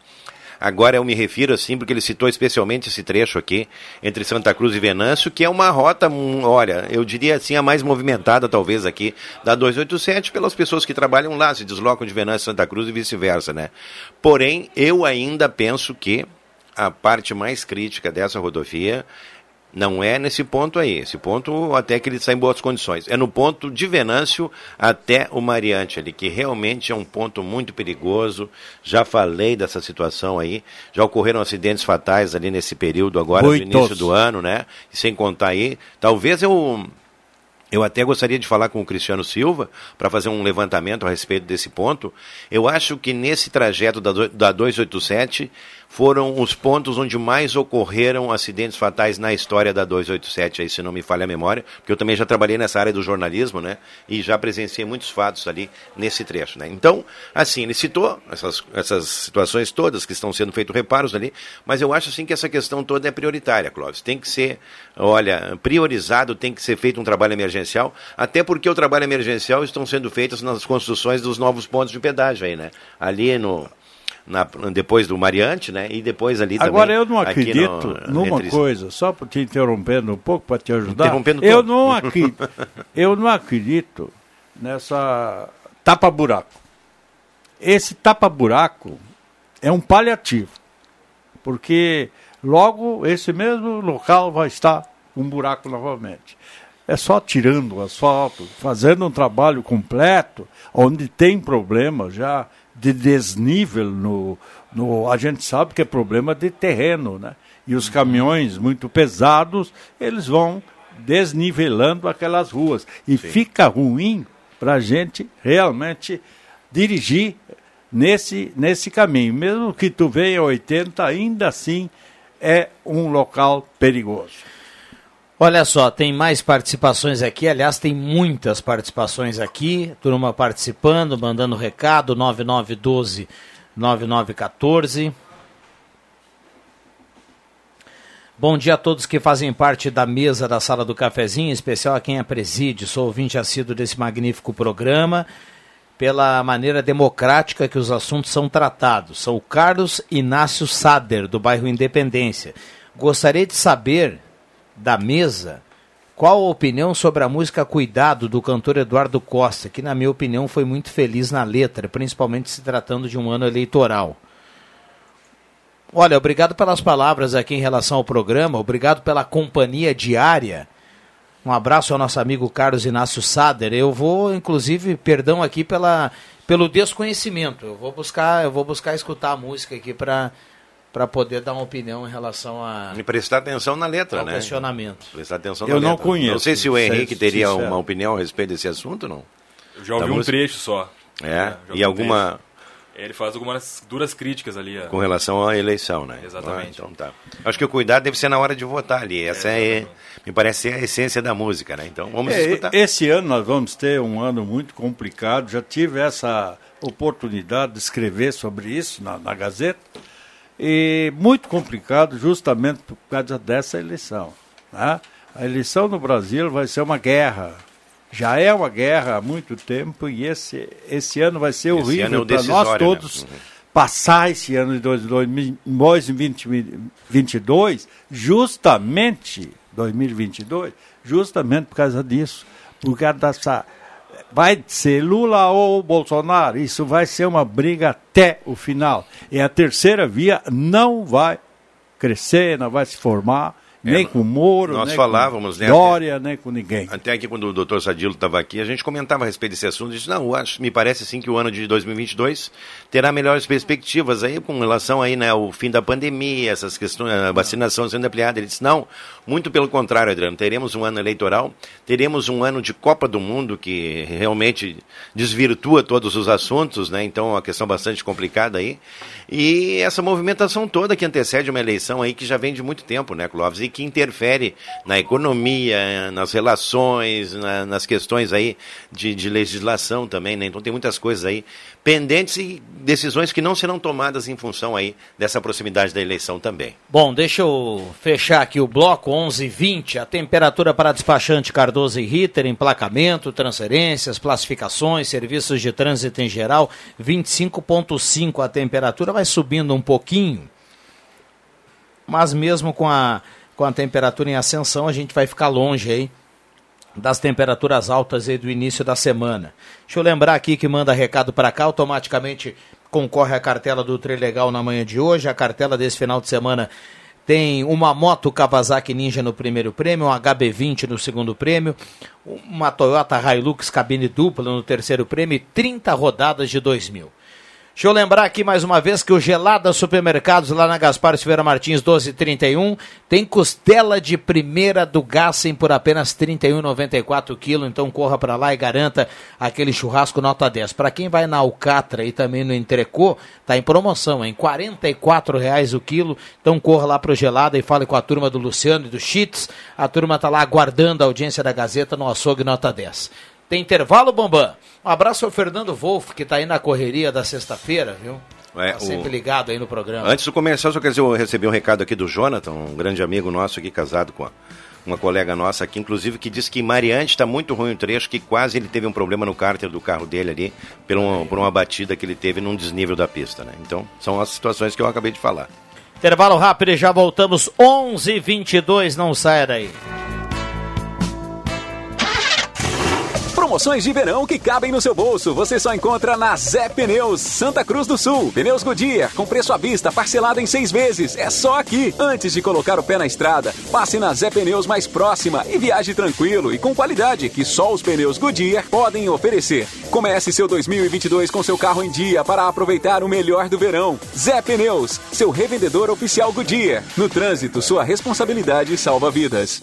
Agora eu me refiro assim, porque ele citou especialmente esse trecho aqui, entre Santa Cruz e Venâncio, que é uma rota, hum, olha, eu diria assim, a mais movimentada talvez aqui da 287, pelas pessoas que trabalham lá, se deslocam de Venâncio a Santa Cruz e vice-versa, né? Porém, eu ainda penso que a parte mais crítica dessa rodovia não é nesse ponto aí. Esse ponto até que ele está em boas condições. É no ponto de Venâncio até o Mariante ali, que realmente é um ponto muito perigoso. Já falei dessa situação aí. Já ocorreram acidentes fatais ali nesse período agora, Muitos. no início do ano, né? E sem contar aí. Talvez eu. Eu até gostaria de falar com o Cristiano Silva para fazer um levantamento a respeito desse ponto. Eu acho que nesse trajeto da, do- da 287 foram os pontos onde mais ocorreram acidentes fatais na história da 287, aí, se não me falha a memória, porque eu também já trabalhei nessa área do jornalismo, né? E já presenciei muitos fatos ali nesse trecho, né? Então, assim, ele citou essas, essas situações todas que estão sendo feitos reparos ali, mas eu acho assim que essa questão toda é prioritária, Clóvis. Tem que ser, olha, priorizado, tem que ser feito um trabalho emergencial, até porque o trabalho emergencial estão sendo feitos nas construções dos novos pontos de pedágio aí, né? Ali no na- depois do Mariante, né? E depois ali Agora também. eu não acredito no- numa entre- coisa, só te interrompendo um pouco para te ajudar. Interrompendo eu todo. não acredito, eu não acredito nessa tapa buraco. Esse tapa buraco é um paliativo, porque logo esse mesmo local vai estar um buraco novamente. É só tirando o asfalto, fazendo um trabalho completo, onde tem problema já de desnível no, no. A gente sabe que é problema de terreno, né? E os caminhões muito pesados, eles vão desnivelando aquelas ruas. E fica ruim para a gente realmente dirigir nesse, nesse caminho. Mesmo que tu venha 80, ainda assim é um local perigoso. Olha só, tem mais participações aqui. Aliás, tem muitas participações aqui. Turma participando, mandando recado. 9912 9914. Bom dia a todos que fazem parte da mesa da sala do cafezinho, em especial a quem a preside. Sou ouvinte assíduo desse magnífico programa. pela maneira democrática que os assuntos são tratados. Sou Carlos Inácio Sader, do bairro Independência. Gostaria de saber da mesa qual a opinião sobre a música Cuidado do cantor Eduardo Costa, que na minha opinião foi muito feliz na letra, principalmente se tratando de um ano eleitoral. Olha, obrigado pelas palavras aqui em relação ao programa, obrigado pela companhia diária. Um abraço ao nosso amigo Carlos Inácio Sader. Eu vou, inclusive, perdão aqui pela, pelo desconhecimento. Eu vou buscar, eu vou buscar escutar a música aqui para para poder dar uma opinião em relação a E prestar atenção na letra, ao né? questionamento. Prestar atenção Eu na não letra. conheço, Não sei se o ser Henrique teria sincero. uma opinião a respeito desse assunto, não? Eu já ouvi Da um música? trecho só. É? já ouvi E um alguma trecho. Ele faz algumas duras críticas ali. a- com relação à eleição, né? Exatamente. Ah, então tá. Acho que o cuidado deve ser na hora de votar ali. Essa é, me parece ser a essência da música, né? Então vamos É, escutar. esse ano nós vamos ter um ano muito complicado. Já tive essa oportunidade de escrever sobre isso na, na Gazeta. E muito complicado justamente por causa dessa eleição. né? A eleição no Brasil vai ser uma guerra. Já é uma guerra há muito tempo e esse, esse ano vai ser Esse é horrível o para nós né? todos Uhum. passar esse ano de dois- dois mil- 2022 justamente 2022 justamente por causa disso por causa dessa vai ser Lula ou Bolsonaro? Isso vai ser uma briga até o final. E a terceira via não vai crescer não vai se formar nem com Moro É, nós nem falávamos, com né, Dória nem com ninguém Até aqui quando o doutor Sadilo estava aqui, a gente comentava a respeito desse assunto. Disse, não, acho, me parece assim que o ano de 2022 terá melhores perspectivas aí com relação aí, né, ao fim da pandemia, essas questões, a vacinação sendo ampliada. Ele disse, não, muito pelo contrário, Adriano, teremos um ano eleitoral, teremos um ano de Copa do Mundo que realmente desvirtua todos os assuntos, né, então é uma questão bastante complicada aí. E essa movimentação toda que antecede uma eleição aí que já vem de muito tempo, né, Clóvis, e que interfere na economia, nas relações, na- nas questões aí de, de legislação também, né? Então tem muitas coisas aí pendentes e decisões que não serão tomadas em função aí dessa proximidade da eleição também. Bom, deixa eu fechar aqui o bloco 11:20. A temperatura para despachante Cardoso e Ritter, emplacamento, transferências, classificações, serviços de trânsito em geral, 25.5 a temperatura vai subindo um pouquinho. Mas mesmo com a com a temperatura em ascensão, a gente vai ficar longe aí das temperaturas altas aí do início da semana. Deixa eu lembrar aqui que manda recado para cá, automaticamente concorre à cartela do Trilegal na manhã de hoje. A cartela desse final de semana tem uma moto Kawasaki Ninja no primeiro prêmio, um HB20 no segundo prêmio, uma Toyota Hilux cabine dupla no terceiro prêmio e 30 rodadas de 2 mil. Deixa eu lembrar aqui mais uma vez que o Gelada Supermercados lá na Gaspar Silveira Martins 1231 tem costela de primeira do Gassen por apenas R$ 31,94 quilo. Então corra para lá e garanta aquele churrasco nota 10. Para quem vai na Alcatra e também no Entrecô, tá em promoção, em 44 reais o quilo. Então corra lá pro Gelada e fale com a turma do Luciano e do Chits. A turma tá lá aguardando a audiência da Gazeta no açougue nota 10. Tem intervalo, Bambam? Um abraço ao Fernando Wolff, que está aí na correria da sexta-feira, viu? É, tá o- sempre ligado aí no programa. Antes do comercial, só quer dizer, eu recebi um recado aqui do Jonathan, um grande amigo nosso aqui, casado com a- uma colega nossa aqui, inclusive, que disse que em Mariante está muito ruim o trecho, que quase ele teve um problema no cárter do carro dele ali, por uma, por uma batida que ele teve num desnível da pista, né? Então, são as situações que eu acabei de falar. Intervalo rápido e já voltamos. 11 h 22 não saia daí. Promoções de verão que cabem no seu bolso. Você só encontra na Zé Pneus, Santa Cruz do Sul. Pneus Goodyear, com preço à vista, parcelado em seis vezes. É só aqui. Antes de colocar o pé na estrada, passe na Zé Pneus mais próxima e viaje tranquilo e com qualidade que só os pneus Goodyear podem oferecer. Comece seu 2022 com seu carro em dia para aproveitar o melhor do verão. Zé Pneus, seu revendedor oficial Goodyear. No trânsito, sua responsabilidade salva vidas.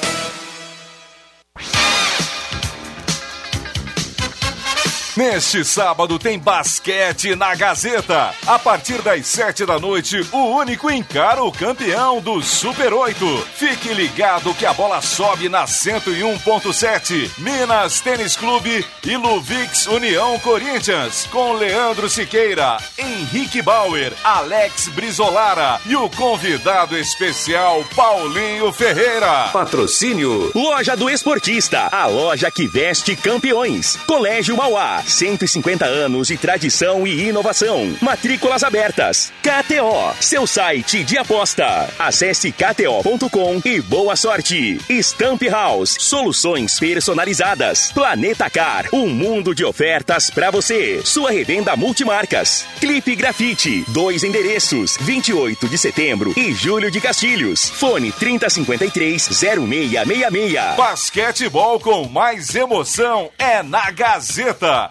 Neste sábado tem basquete na Gazeta. A partir das sete da noite, o único encara o campeão do Super 8. Fique ligado que a bola sobe na 101.7. Minas Tênis Clube e Luvix União Corinthians. Com Leandro Siqueira, Henrique Bauer, Alex Brizolara e o convidado especial Paulinho Ferreira. Patrocínio Loja do Esportista, a loja que veste campeões. Colégio Mauá, 150 anos de tradição e inovação. Matrículas abertas. KTO, seu site de aposta. Acesse kto.com e boa sorte. Stamp House, soluções personalizadas. Planeta Car, um mundo de ofertas para você. Sua revenda multimarcas. Clipe Grafite, dois endereços, 28 de setembro e Júlio de Castilhos. Fone 3053 0666. Basquetebol com mais emoção é na Gazeta,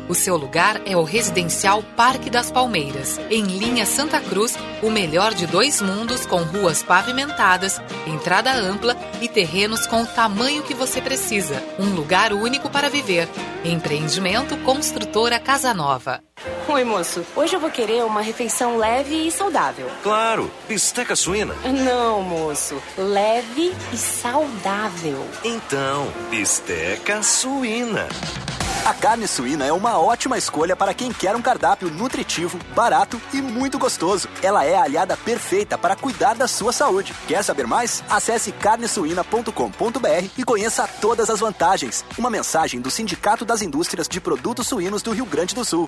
O seu lugar é o Residencial Parque das Palmeiras, em linha Santa Cruz, o melhor de dois mundos com ruas pavimentadas, entrada ampla e terrenos com o tamanho que você precisa. Um lugar único para viver. Empreendimento Construtora Casa Nova. Oi, moço. Hoje eu vou querer uma refeição leve e saudável. Claro, bisteca suína. Não, moço. Leve e saudável. Então, bisteca suína. A carne suína é uma ótima escolha para quem quer um cardápio nutritivo, barato e muito gostoso. Ela é a aliada perfeita para cuidar da sua saúde. Quer saber mais? Acesse carnesuína.com.br e conheça todas as vantagens. Uma mensagem do Sindicato das Indústrias de Produtos Suínos do Rio Grande do Sul.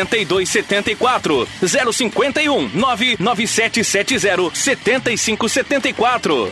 8274 051 99770 7574.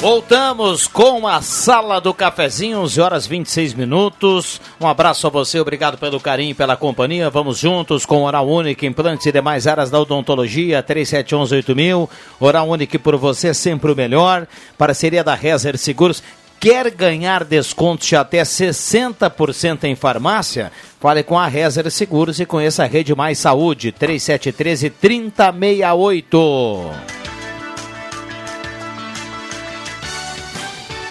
Voltamos com a Sala do Cafezinho, 11 horas 26 minutos. Um abraço a você, obrigado pelo carinho e pela companhia. Vamos juntos com Oral Único, implantes e demais áreas da odontologia, 37118000. Oral Único por você, sempre o melhor. Parceria da Rezer Seguros. Quer ganhar descontos de até 60% em farmácia? Fale com a Rezer Seguros e conheça a Rede Mais Saúde, 3713 3068.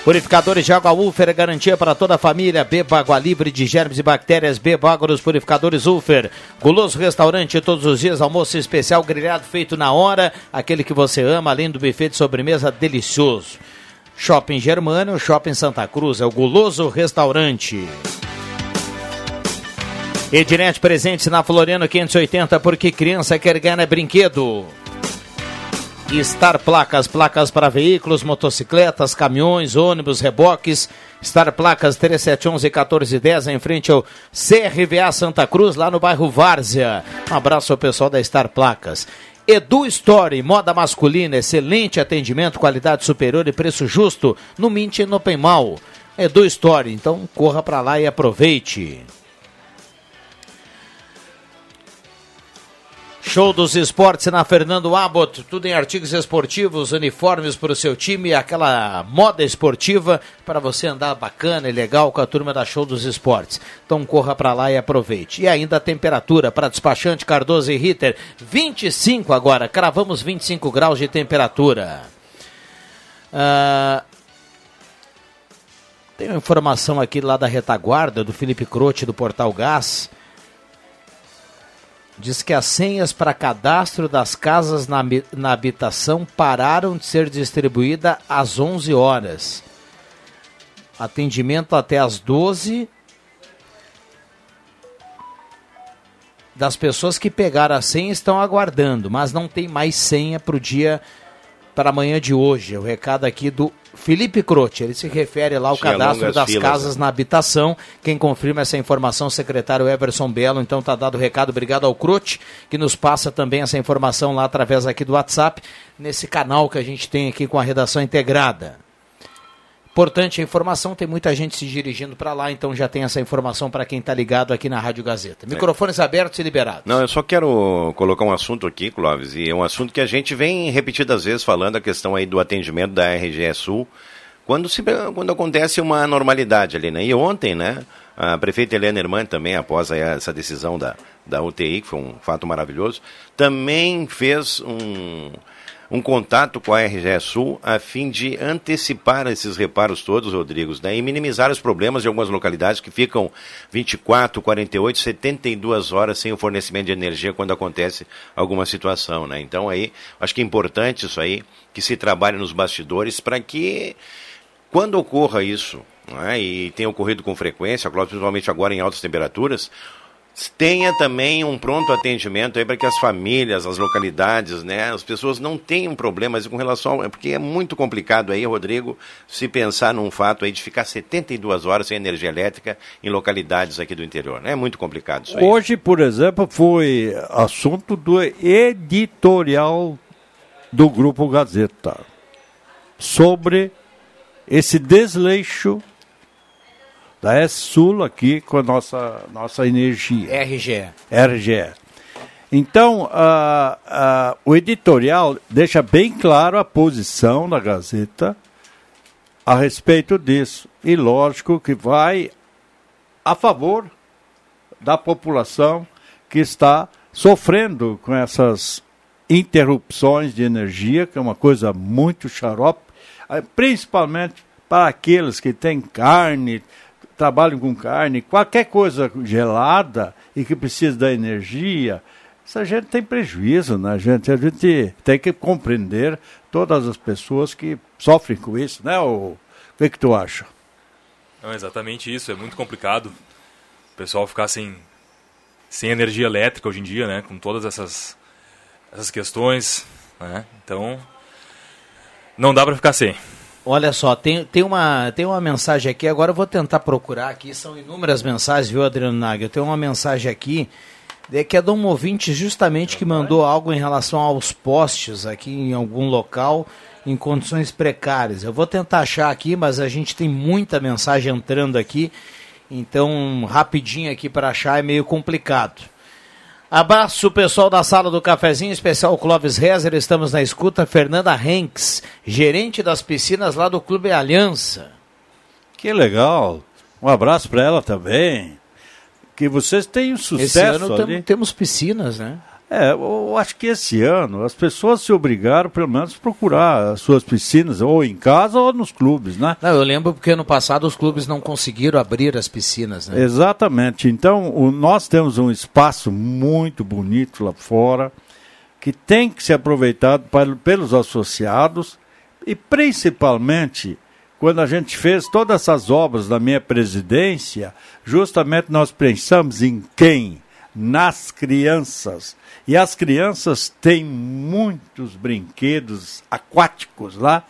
Purificadores de água Ufer, garantia para toda a família. Beba água livre de germes e bactérias. Beba água dos purificadores Ufer. Guloso Restaurante, todos os dias, almoço especial grelhado feito na hora. Aquele que você ama, além do buffet de sobremesa delicioso. Shopping Germano, Shopping Santa Cruz, é o Guloso Restaurante. Ednet presente na Floriano 580, porque criança quer ganhar é brinquedo. Star Placas, placas para veículos, motocicletas, caminhões, ônibus, reboques. Star Placas 3711-1410, em frente ao CRVA Santa Cruz, lá no bairro Várzea. Um abraço ao pessoal da Star Placas. Edu Story, moda masculina, excelente atendimento, qualidade superior e preço justo no Mint e no Penmal. Edu Story, então corra para lá e aproveite. Show dos esportes na Fernando Abbott, tudo em artigos esportivos, uniformes para o seu time, aquela moda esportiva para você andar bacana e legal com a turma da Show dos Esportes. Então corra para lá e aproveite. E ainda a temperatura para despachante Cardoso e Ritter, 25 agora, cravamos 25 graus de temperatura. Ah, tem uma informação aqui lá da retaguarda do Felipe Croce do Portal Gás diz que as senhas para cadastro das casas na, na habitação pararam de ser distribuídas às 11 horas. Atendimento até às 12 das pessoas que pegaram a senha estão aguardando, mas não tem mais senha para o dia para amanhã de hoje. O recado aqui do Felipe Croce, ele se refere lá ao Tinha cadastro das filas, casas né? na habitação. Quem confirma essa informação, o secretário Everson Belo. Então tá dado o recado. Obrigado ao Croce, que nos passa também essa informação lá através aqui do WhatsApp, nesse canal que a gente tem aqui com a redação integrada. Importante a informação, tem muita gente se dirigindo para lá, então já tem essa informação para quem está ligado aqui na Rádio Gazeta. Microfones abertos e liberados. Não, eu só quero colocar um assunto aqui, Clóvis, e é um assunto que a gente vem repetidas vezes falando, a questão aí do atendimento da RGE Sul, quando, se, quando acontece uma normalidade ali, né? E ontem, né, a prefeita Helena Irmã também, após essa decisão da, da UTI, que foi um fato maravilhoso, também fez um, um contato com a RGE Sul a fim de antecipar esses reparos todos, Rodrigos, né, e minimizar os problemas de algumas localidades que ficam 24, 48, 72 horas sem o fornecimento de energia quando acontece alguma situação. Né? Então aí, acho que é importante isso aí, que se trabalhe nos bastidores para que quando ocorra isso, né, e tem ocorrido com frequência, principalmente agora em altas temperaturas, tenha também um pronto atendimento aí para que as famílias, as localidades, né, as pessoas não tenham problemas com relação ao, porque é muito complicado aí, Rodrigo, se pensar num fato aí de ficar 72 horas sem energia elétrica em localidades aqui do interior. né? É muito complicado isso aí. Hoje, por exemplo, foi assunto do editorial do Grupo Gazeta sobre esse desleixo da S-Sul aqui com a nossa, nossa energia. RGE. RGE. Então, ah, ah, o editorial deixa bem claro a posição da Gazeta a respeito disso. E lógico que vai a favor da população que está sofrendo com essas interrupções de energia, que é uma coisa muito xarope, principalmente para aqueles que têm carne, trabalham com carne, qualquer coisa gelada e que precisa da energia, essa gente tem prejuízo, né, gente? A gente tem que compreender todas as pessoas que sofrem com isso, né? O, que, que tu acha? Não, exatamente isso, é muito complicado o pessoal ficar sem, sem energia elétrica hoje em dia, né? Com todas essas, essas questões, né? Então, não dá para ficar sem. Olha só, tem, tem, uma, tem uma mensagem aqui, agora eu vou tentar procurar aqui, são inúmeras mensagens, viu, Adriano Nagel? Tem uma mensagem aqui, é que é de um ouvinte justamente que mandou algo em relação aos postes aqui em algum local em condições precárias. Eu vou tentar achar aqui, mas a gente tem muita mensagem entrando aqui, então rapidinho aqui para achar é meio complicado. Abraço pessoal da sala do cafezinho, especial Clóvis Rezer, estamos na escuta. Fernanda Henks, gerente das piscinas lá do Clube Aliança. Que legal. Um abraço para ela também. Que vocês tenham sucesso Esse ano ali. tem- temos piscinas, né? É, eu acho que esse ano as pessoas se obrigaram, pelo menos, a procurar as suas piscinas, ou em casa ou nos clubes, né? Não, eu lembro porque ano passado os clubes não conseguiram abrir as piscinas, né? Exatamente. Então, o- nós temos um espaço muito bonito lá fora, que tem que ser aproveitado para- pelos associados e principalmente quando a gente fez todas essas obras da minha presidência, justamente nós pensamos em quem? Nas crianças. E as crianças têm muitos brinquedos aquáticos lá.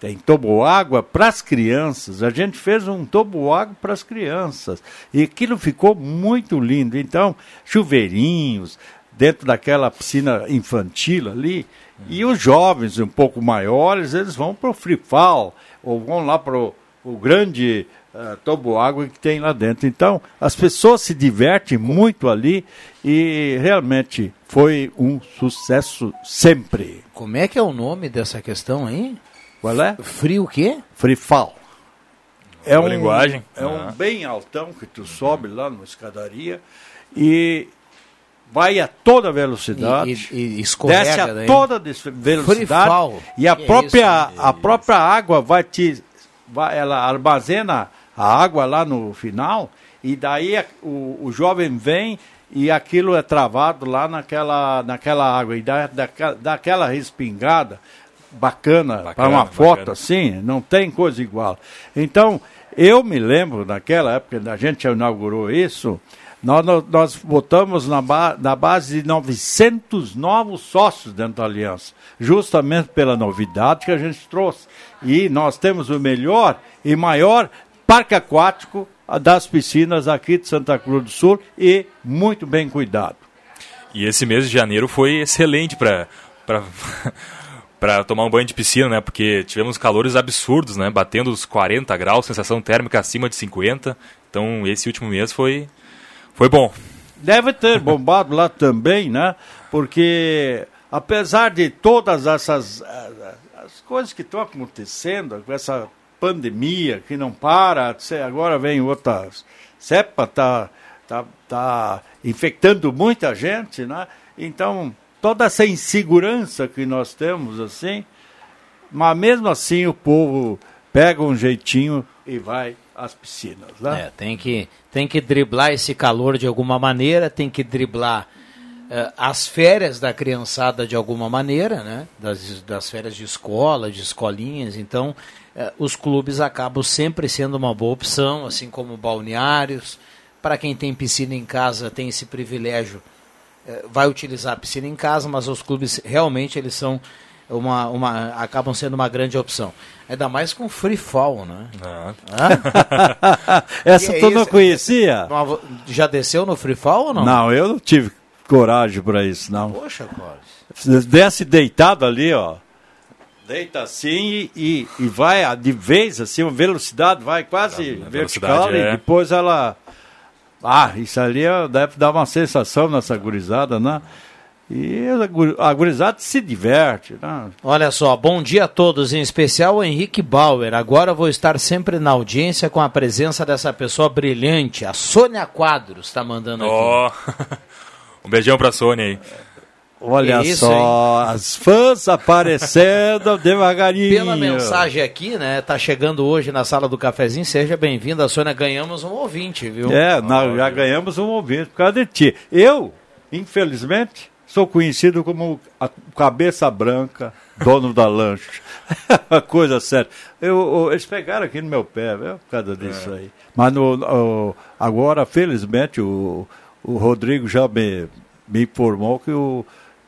Tem toboágua para as crianças. A gente fez um toboágua para as crianças. E aquilo ficou muito lindo. Então, chuveirinhos, dentro daquela piscina infantil ali. E os jovens um pouco maiores, eles vão para o Free Fall, ou vão lá para o grande uh, toboágua que tem lá dentro. Então, as pessoas se divertem muito ali e realmente foi um sucesso sempre. Como é que é o nome dessa questão aí? Qual é? Free o quê? Free Fall. É Boa um, linguagem. É um Ah. bem altão que tu sobe lá numa escadaria e vai a toda velocidade. E- e- e escorrega desce a daí. toda velocidade fall. e a Que própria isso, a própria água vai te vai, ela armazena a água lá no final e daí o, o jovem vem e aquilo é travado lá naquela naquela água e dá, dá, dá aquela respingada bacana, para Bacana, uma foto bacana. assim, não tem coisa igual. Então, eu me lembro, naquela época, a gente inaugurou isso, nós, nós, nós botamos na, ba na base de 900 novos sócios dentro da Aliança, justamente pela novidade que a gente trouxe. E nós temos o melhor e maior parque aquático das piscinas aqui de Santa Cruz do Sul e muito bem cuidado. E esse mês de janeiro foi excelente para para tomar um banho de piscina, né? Porque tivemos calores absurdos, né? Batendo os 40 graus, sensação térmica acima de 50. Então esse último mês foi foi bom. Deve ter bombado lá também, né? Porque apesar de todas essas eh, as coisas que estão acontecendo, com essa pandemia que não para, agora vem outras cepa tá tá, tá infectando muita gente, né? Então toda essa insegurança que nós temos assim, mas mesmo assim o povo pega um jeitinho e vai às piscinas, né? É, tem que, tem que driblar esse calor de alguma maneira, tem que driblar eh, as férias da criançada de alguma maneira, né? Das, das férias de escola, de escolinhas. Então, os clubes acabam sempre sendo uma boa opção, assim como balneários. Para quem tem piscina em casa, tem esse privilégio, eh, vai utilizar a piscina em casa, mas os clubes realmente eles são uma, uma acabam sendo uma grande opção. Ainda mais com free fall, né? Hã? Essa Que é tu não isso? conhecia? Já desceu no free fall ou não? Não, eu não tive coragem para isso, não. Poxa, Clóvis. Desce deitado ali, ó. Deita assim e, e vai de vez, assim, uma velocidade, vai quase Na vertical velocidade, e é. depois ela. Ah, isso ali ó, deve dar uma sensação nessa gurizada, né? E a gu- a gurizada se diverte, né? Olha só, bom dia a todos, em especial o Henrique Bauer. Agora vou estar sempre na audiência com a presença dessa pessoa brilhante, a Sônia Quadros, está mandando aqui. Ó. um beijão pra Sônia aí. Olha Que isso, só, as fãs aparecendo devagarinho. Pela mensagem aqui, né? Tá chegando hoje na sala do cafezinho. Seja bem-vinda, Sônia. Ganhamos um ouvinte, viu? É, nós já ganhamos um ouvinte por causa de ti. Eu, infelizmente, sou conhecido como a cabeça branca, dono da lanche. Uma coisa séria. Eu, eles pegaram aqui no meu pé, viu, por causa disso aí. Mas no, no- agora, felizmente, o, o Rodrigo já me, me informou que o,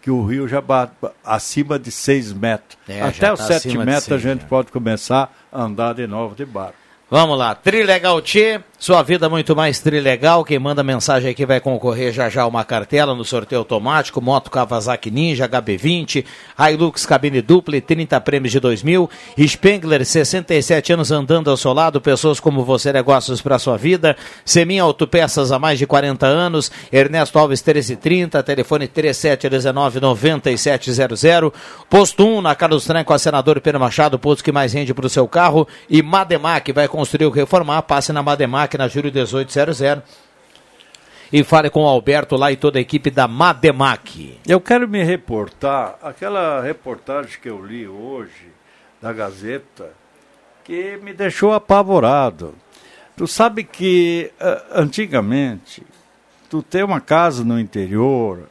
que o rio já bate acima de 6 metros. É, já Até os tá 7 acima de metros a seis, gente pode começar a andar de novo de barco. Vamos lá, Trilegal Tchê, sua vida muito mais trilegal. Quem manda mensagem aqui vai concorrer já já uma cartela no sorteio automático, moto Kawasaki Ninja HB20, Hilux cabine dupla e 30 prêmios de 2000, Spengler, 67 anos andando ao seu lado, pessoas como você, negócios para sua vida, Semin Autopeças há mais de 40 anos, Ernesto Alves 1330, telefone 3719-9700, posto 1 na Carlos Tranco, a senador Pedro Machado, posto que mais rende para o seu carro, e Mademac, vai construir ou reformar, passe na Mademac, na Júlio 1800. E fale com o Alberto lá e toda a equipe da Mademac. Eu quero me reportar, aquela reportagem que eu li hoje da Gazeta, que me deixou apavorado. Tu sabe que ah, antigamente, tu tem uma casa no interior,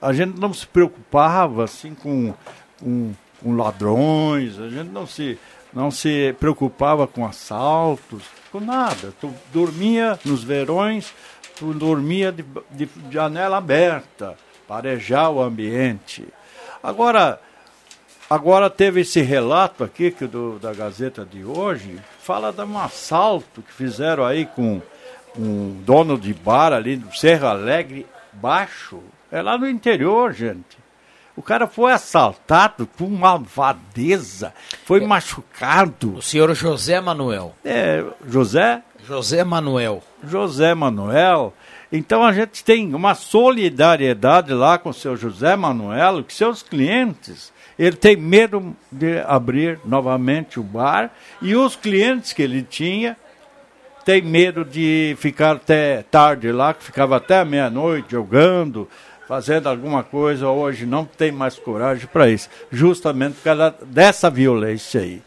a gente não se preocupava assim com, com, com ladrões, a gente não se, não se preocupava com assaltos, com nada. Tu dormia nos verões tu dormia de, de janela aberta, para arejar o ambiente. Agora, agora teve esse relato aqui que do, da Gazeta de hoje, fala de um assalto que fizeram aí com um dono de bar ali do Serra Alegre Baixo. É lá no interior, gente. O cara foi assaltado com malvadeza, foi é, machucado. O senhor José Manuel. É, José? José Manuel. José Manuel. Então a gente tem uma solidariedade lá com o seu José Manuel, que seus clientes, ele tem medo de abrir novamente o bar, e os clientes que ele tinha tem medo de ficar até tarde lá, que ficava até meia-noite jogando, fazendo alguma coisa, hoje não tem mais coragem para isso, justamente por causa dessa violência aí.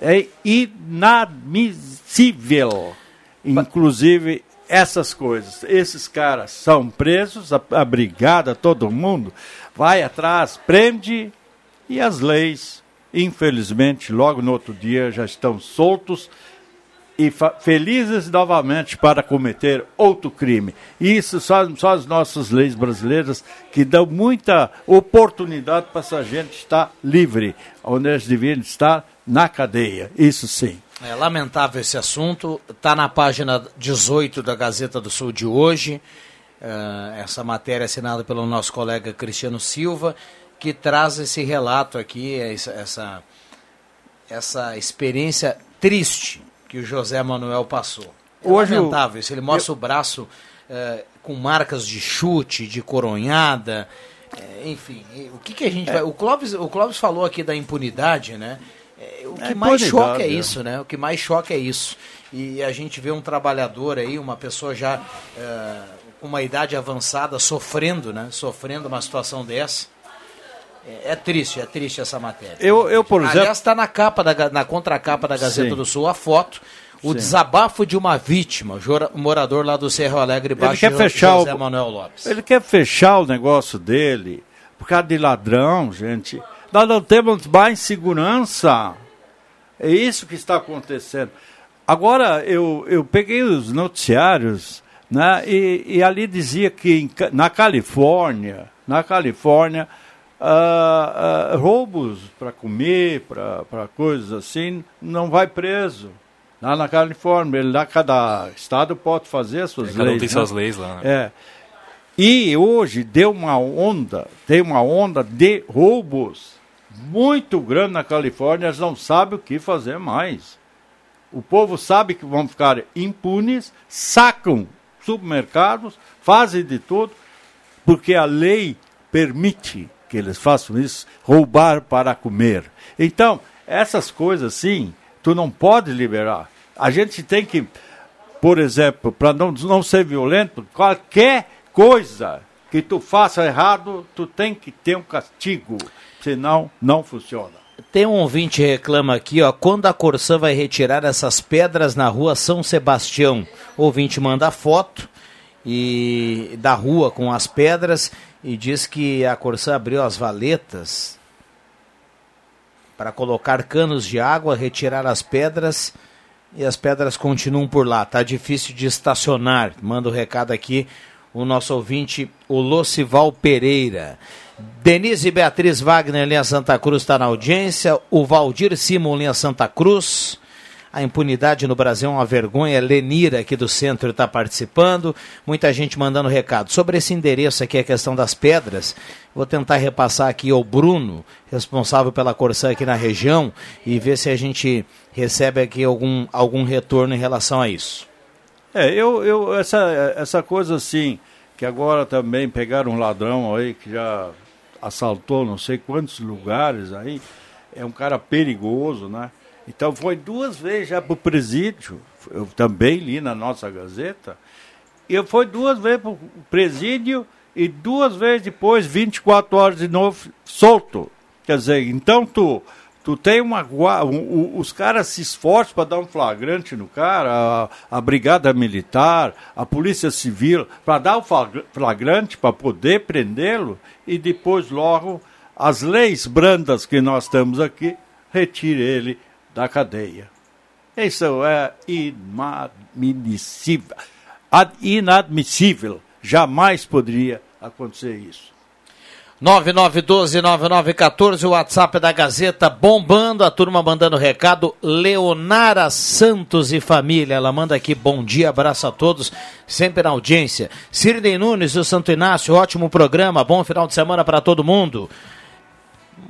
É inadmissível, inclusive essas coisas. Esses caras são presos, a, a brigada, todo mundo vai atrás, prende e as leis, infelizmente, logo no outro dia já estão soltos e felizes novamente para cometer outro crime. Isso só, só as nossas leis brasileiras que dão muita oportunidade para essa gente estar livre, onde eles deveriam estar na cadeia. Isso sim. É lamentável esse assunto. Está na página 18 da Gazeta do Sul de hoje. Uh, essa matéria assinada pelo nosso colega Cristiano Silva, que traz esse relato aqui, essa, essa experiência triste que o José Manuel passou. É Hoje lamentável isso. Ele mostra eu... o braço uh, com marcas de chute, de coronhada. Uh, enfim, o que, que a gente é. vai. O Clóvis, o Clóvis falou aqui da impunidade, né? É, o que é, mais choca é isso, né? O que mais choca é isso. E a gente vê um trabalhador aí, uma pessoa já com uma idade avançada, sofrendo, né? Sofrendo uma situação dessa. É, é, triste, é triste essa matéria. Eu, eu por exemplo. Aliás, está na capa da, na contracapa da Gazeta Sim. do Sul a foto. O Sim. desabafo de uma vítima, morador lá do Cerro Alegre Baixo, ele quer fechar José o, Manuel Lopes. Ele quer fechar o negócio dele por causa de ladrão, gente. Nós não temos mais segurança. É isso que está acontecendo. Agora, eu, eu peguei os noticiários né, e, e ali dizia que em, na Califórnia, na Califórnia, uh, uh, roubos para comer, para coisas assim, não vai preso. Lá na Califórnia, lá cada estado pode fazer as suas é, cada leis. Um tem né? suas leis lá. Né? É. E hoje deu uma onda, tem uma onda de roubos muito grande na Califórnia, eles não sabem o que fazer mais. O povo sabe que vão ficar impunes, sacam supermercados, fazem de tudo, porque a lei permite que eles façam isso, roubar para comer. Então, essas coisas sim, tu não pode liberar. A gente tem que, por exemplo, para não, não ser violento, qualquer coisa que tu faça errado, tu tem que ter um castigo, senão não funciona. Tem um ouvinte que reclama aqui, ó, quando a Corsã vai retirar essas pedras na rua São Sebastião? O ouvinte manda foto e da rua com as pedras e diz que a Corsã abriu as valetas para colocar canos de água, retirar as pedras e as pedras continuam por lá. Tá difícil de estacionar. Manda o um recado aqui o nosso ouvinte, o Locival Pereira. Denise Beatriz Wagner, linha Santa Cruz, está na audiência. O Valdir Simon, linha Santa Cruz. A impunidade no Brasil é uma vergonha. Lenira, aqui do centro, está participando. Muita gente mandando recado. Sobre esse endereço aqui, a questão das pedras, vou tentar repassar aqui ao Bruno, responsável pela Corsã aqui na região, e ver se a gente recebe aqui algum, algum retorno em relação a isso. É, eu, eu essa, essa coisa assim, que agora também pegaram um ladrão aí que já assaltou não sei quantos lugares aí, é um cara perigoso, né? Então foi duas vezes já para o presídio, eu também li na nossa Gazeta, e eu fui duas vezes para o presídio e duas vezes depois, 24 horas de novo, solto. Quer dizer, então tu, tu tem uma. Um, os caras se esforçam para dar um flagrante no cara, a, a Brigada Militar, a Polícia Civil, para dar o flagrante, para poder prendê-lo, e depois logo as leis brandas que nós temos aqui, retire ele da cadeia. Isso é inadmissível. inadmissível. Jamais poderia acontecer isso. 9912-9914, o WhatsApp da Gazeta bombando, a turma mandando recado. Leonara Santos e família, ela manda aqui bom dia, abraço a todos, sempre na audiência. Cirnei Nunes do Santo Inácio, ótimo programa, bom final de semana para todo mundo.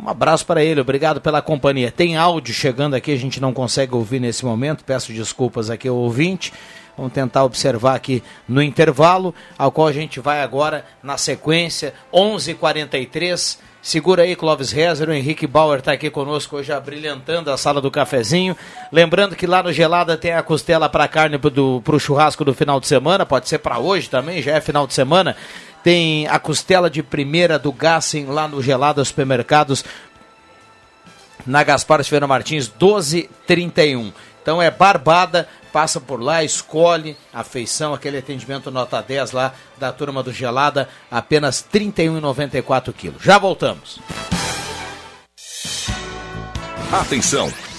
Um abraço para ele, obrigado pela companhia. Tem áudio chegando aqui, a gente não consegue ouvir nesse momento, peço desculpas aqui ao ouvinte. Vamos tentar observar aqui no intervalo, ao qual a gente vai agora na sequência, 11:43. h 43 Segura aí, Clóvis Rezer, o Henrique Bauer está aqui conosco hoje, brilhantando a sala do cafezinho. Lembrando que lá no Gelada tem a costela para carne para o churrasco do final de semana, pode ser para hoje também, já é final de semana. Tem a costela de primeira do Gassen lá no Gelada Supermercados, na Gaspar Silveira Martins, 1231. Então é barbada, passa por lá, escolhe a feição, aquele atendimento nota 10 lá da turma do Gelada, apenas R$ 31,94 quilos. Já voltamos. Atenção!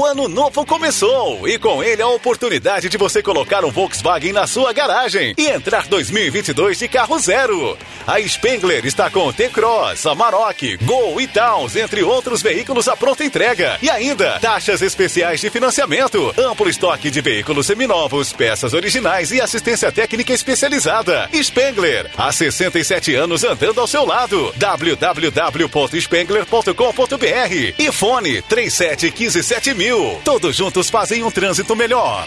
O ano novo começou e com ele a oportunidade de você colocar um Volkswagen na sua garagem e entrar 2022 de carro zero. A Spengler está com T-Cross, Amarok, Gol e Towns, entre outros veículos à pronta entrega. E ainda, taxas especiais de financiamento, amplo estoque de veículos seminovos, peças originais e assistência técnica especializada. Spengler, há 67 anos andando ao seu lado. www.spengler.com.br e fone 3715 mil. Todos juntos fazem um trânsito melhor.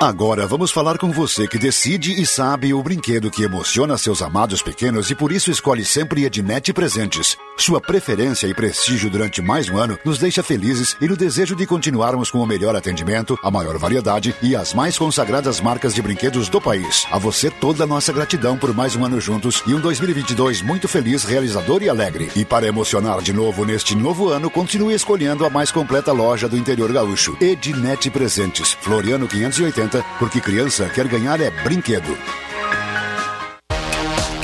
Agora vamos falar com você que decide e sabe o brinquedo que emociona seus amados pequenos e por isso escolhe sempre Ednet Presentes. Sua preferência e prestígio durante mais um ano nos deixa felizes e no desejo de continuarmos com o melhor atendimento, a maior variedade e as mais consagradas marcas de brinquedos do país. A você toda a nossa gratidão por mais um ano juntos e um 2022 muito feliz, realizador e alegre. E para emocionar de novo neste novo ano, continue escolhendo a mais completa loja do interior gaúcho. Ednet Presentes, Floriano 580 porque criança quer ganhar é brinquedo.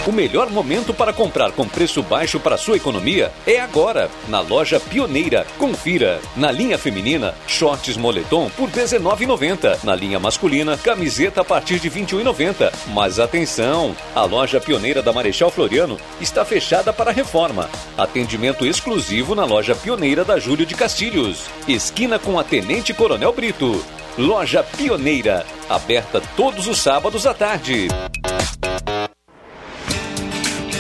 O melhor momento para comprar com preço baixo para sua economia é agora, na loja Pioneira. Confira. Na linha feminina, shorts moletom por R$19,90. Na linha masculina, camiseta a partir de R$21,90. Mas atenção! A loja Pioneira da Marechal Floriano está fechada para reforma. Atendimento exclusivo na loja Pioneira da Júlio de Castilhos. Esquina com a Tenente Coronel Brito. Loja Pioneira, aberta todos os sábados à tarde.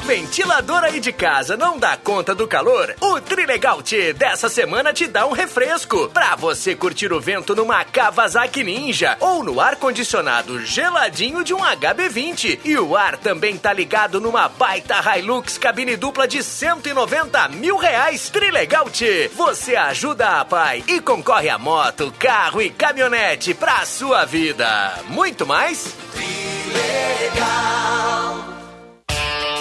O ventilador aí de casa não dá conta do calor, o Trilegal T dessa semana te dá um refresco pra você curtir o vento numa Kawasaki Ninja ou no ar-condicionado geladinho de um HB20. E o ar também tá ligado numa baita Hilux cabine dupla de 190 mil reais. Trilegal T, você ajuda a pai e concorre a moto, carro e caminhonete pra sua vida. Muito mais? Trilegal.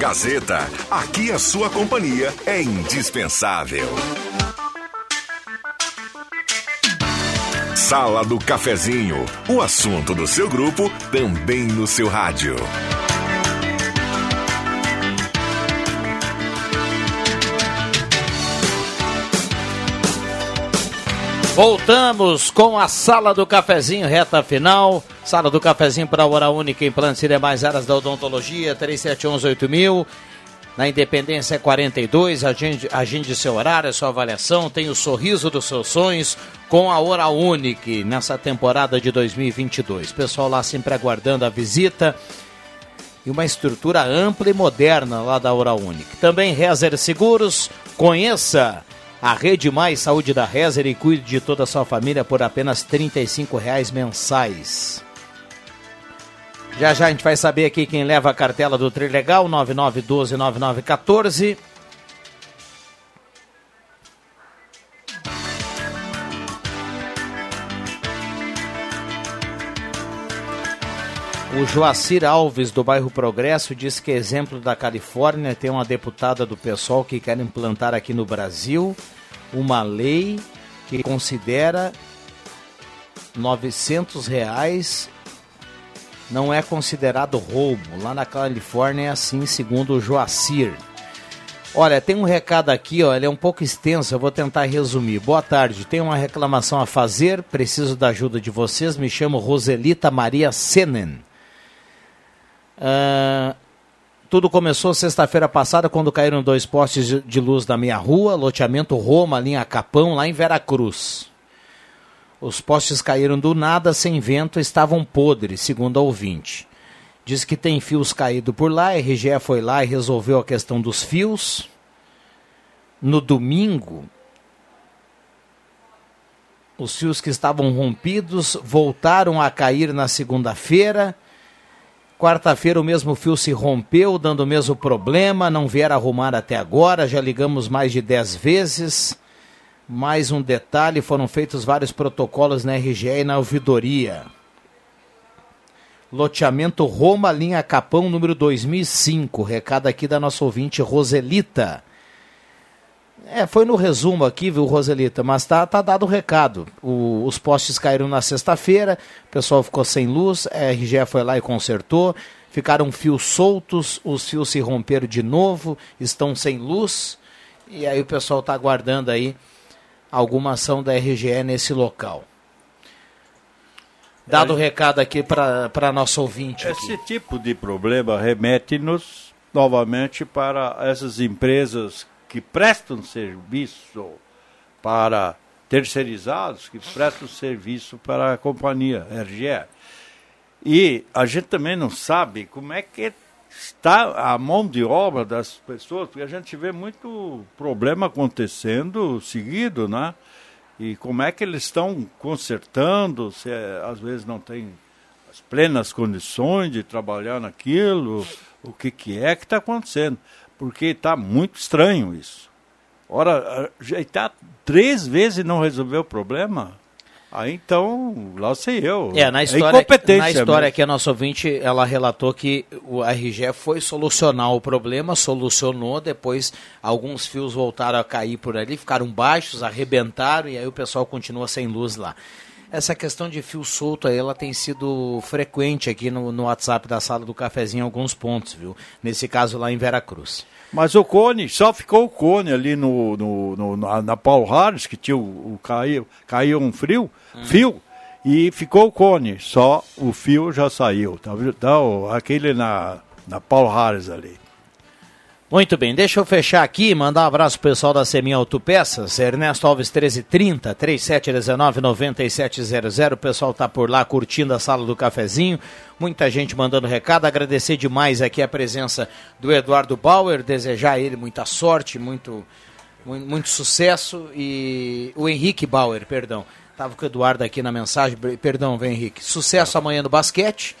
Gazeta, aqui a sua companhia é indispensável. Sala do Cafezinho, o assunto do seu grupo também no seu rádio. Voltamos com a Sala do Cafezinho, reta final. Sala do Cafezinho para a Hora Única, implantes e demais áreas da odontologia, 37118000. Na Independência é 42, agende, agende seu horário, sua avaliação, tem o sorriso dos seus sonhos com a Hora Única nessa temporada de 2022. Pessoal lá sempre aguardando a visita e uma estrutura ampla e moderna lá da Hora Única. Também Rezer Seguros, conheça a Rede Mais Saúde da Rezer e cuide de toda a sua família por apenas R$ reais mensais. Já já a gente vai saber aqui quem leva a cartela do Trilegal, 9912-9914. O Joacir Alves, do bairro Progresso, diz que exemplo da Califórnia tem uma deputada do pessoal que quer implantar aqui no Brasil uma lei que considera 900 reais não é considerado roubo. Lá na Califórnia é assim, segundo o Joacir. Olha, tem um recado aqui, ó, ele é um pouco extenso, eu vou tentar resumir. Boa tarde, tenho uma reclamação a fazer, preciso da ajuda de vocês. Me chamo Roselita Maria Senen. Uh, tudo começou sexta-feira passada, quando caíram dois postes de luz na minha rua, loteamento Roma, linha Capão, lá em Veracruz. Os postes caíram do nada, sem vento, estavam podres, segundo a ouvinte. Diz que tem fios caídos por lá, a RGE foi lá e resolveu a questão dos fios. No domingo, os fios que estavam rompidos voltaram a cair na segunda-feira. Quarta-feira o mesmo fio se rompeu, dando o mesmo problema, não vieram arrumar até agora, já ligamos mais de 10 vezes. Mais um detalhe: foram feitos vários protocolos na RGE e na ouvidoria. Loteamento Roma, linha Capão, número 2005. Recado aqui da nossa ouvinte Roselita. É, foi no resumo aqui, viu, Roselita? Mas tá, tá dado o recado. O, os postes caíram na sexta-feira, o pessoal ficou sem luz, a RGE foi lá e consertou. Ficaram fios soltos, os fios se romperam de novo, estão sem luz. E aí o pessoal tá aguardando aí alguma ação da RGE nesse local. Dado o recado aqui para a nossa ouvinte. Esse aqui. tipo de problema remete-nos novamente para essas empresas que prestam serviço para terceirizados, que prestam serviço para a companhia RGE. E a gente também não sabe como é que está a mão de obra das pessoas, porque a gente vê muito problema acontecendo seguido, né? E como é que eles estão consertando, se é, às vezes não tem as plenas condições de trabalhar naquilo, o que, que é que está acontecendo. Porque está muito estranho isso. Ora, ajeitar três vezes e não resolver o problema, Aí então, lá sei eu. É, na história, é na história que a nossa ouvinte, ela relatou que o RGE foi solucionar o problema, solucionou, depois alguns fios voltaram a cair por ali, ficaram baixos, arrebentaram e aí o pessoal continua sem luz lá. Essa questão de fio solto aí, ela tem sido frequente aqui no, no WhatsApp da sala do cafezinho em alguns pontos, viu? Nesse caso lá em Veracruz. Mas o cone, só ficou o cone ali no, no, no na, na Paulo Harris, que tinha o, o caiu, caiu um frio, hum. fio, e ficou o cone, só o fio já saiu. Tá, tá aquele na, na Paulo Harris ali. Muito bem, deixa eu fechar aqui, mandar um abraço pro pessoal da Seminha Autopeças, Ernesto Alves 1330, 3719 9700. O pessoal tá por lá curtindo a sala do cafezinho. Muita gente mandando recado. Agradecer demais aqui a presença do Eduardo Bauer, desejar a ele muita sorte, muito, muito, muito sucesso. E o Henrique Bauer, perdão. Tava com o Eduardo aqui na mensagem. Perdão, vem Henrique. Sucesso amanhã no basquete.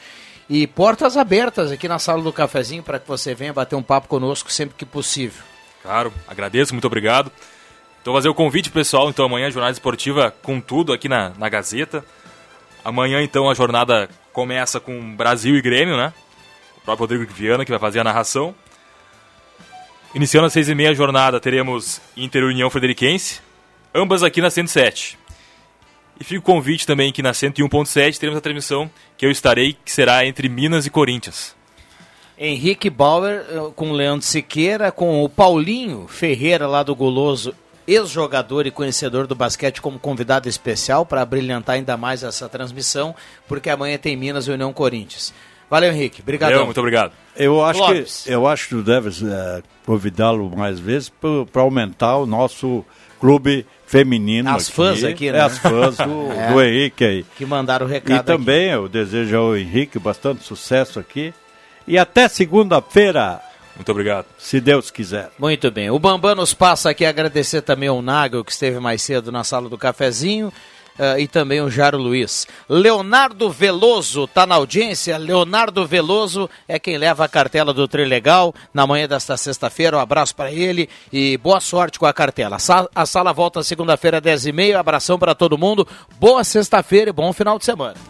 E portas abertas aqui na sala do cafezinho para que você venha bater um papo conosco sempre que possível. Claro, agradeço, muito obrigado. Então fazer o convite pessoal, então amanhã jornada esportiva com tudo aqui na, na Gazeta. Amanhã então a jornada começa com Brasil e Grêmio, né? O próprio Rodrigo Viana que vai fazer a narração. Iniciando às seis e meia a jornada teremos Inter União Frederiquense, ambas aqui na 107. E fica o convite também que na 101.7 teremos a transmissão que eu estarei, que será entre Minas e Corinthians. Henrique Bauer eh, com o Leandro Siqueira, com o Paulinho Ferreira lá do Goloso, ex-jogador e conhecedor do basquete como convidado especial para brilhantar ainda mais essa transmissão, porque amanhã tem Minas e União Corinthians. Valeu, Henrique. Obrigado. muito obrigado. Eu acho que eu acho que tu deves é, convidá-lo mais vezes para aumentar o nosso clube feminino. As aqui. fãs aqui, né? As fãs do, É. do Henrique aí. Que mandaram o recado E também eu desejo ao Henrique bastante sucesso aqui. E até segunda-feira. Muito obrigado. Se Deus quiser. Muito bem. O Bambam nos passa aqui a agradecer também ao Nagel, que esteve mais cedo na sala do cafezinho. Eh, e também o Jaro Luiz. Leonardo Veloso está na audiência. Leonardo Veloso é quem leva a cartela do Trilegal na manhã desta sexta-feira. Um abraço para ele e boa sorte com a cartela. A sala volta segunda-feira, 10h30. Abração para todo mundo. Boa sexta-feira e bom final de semana.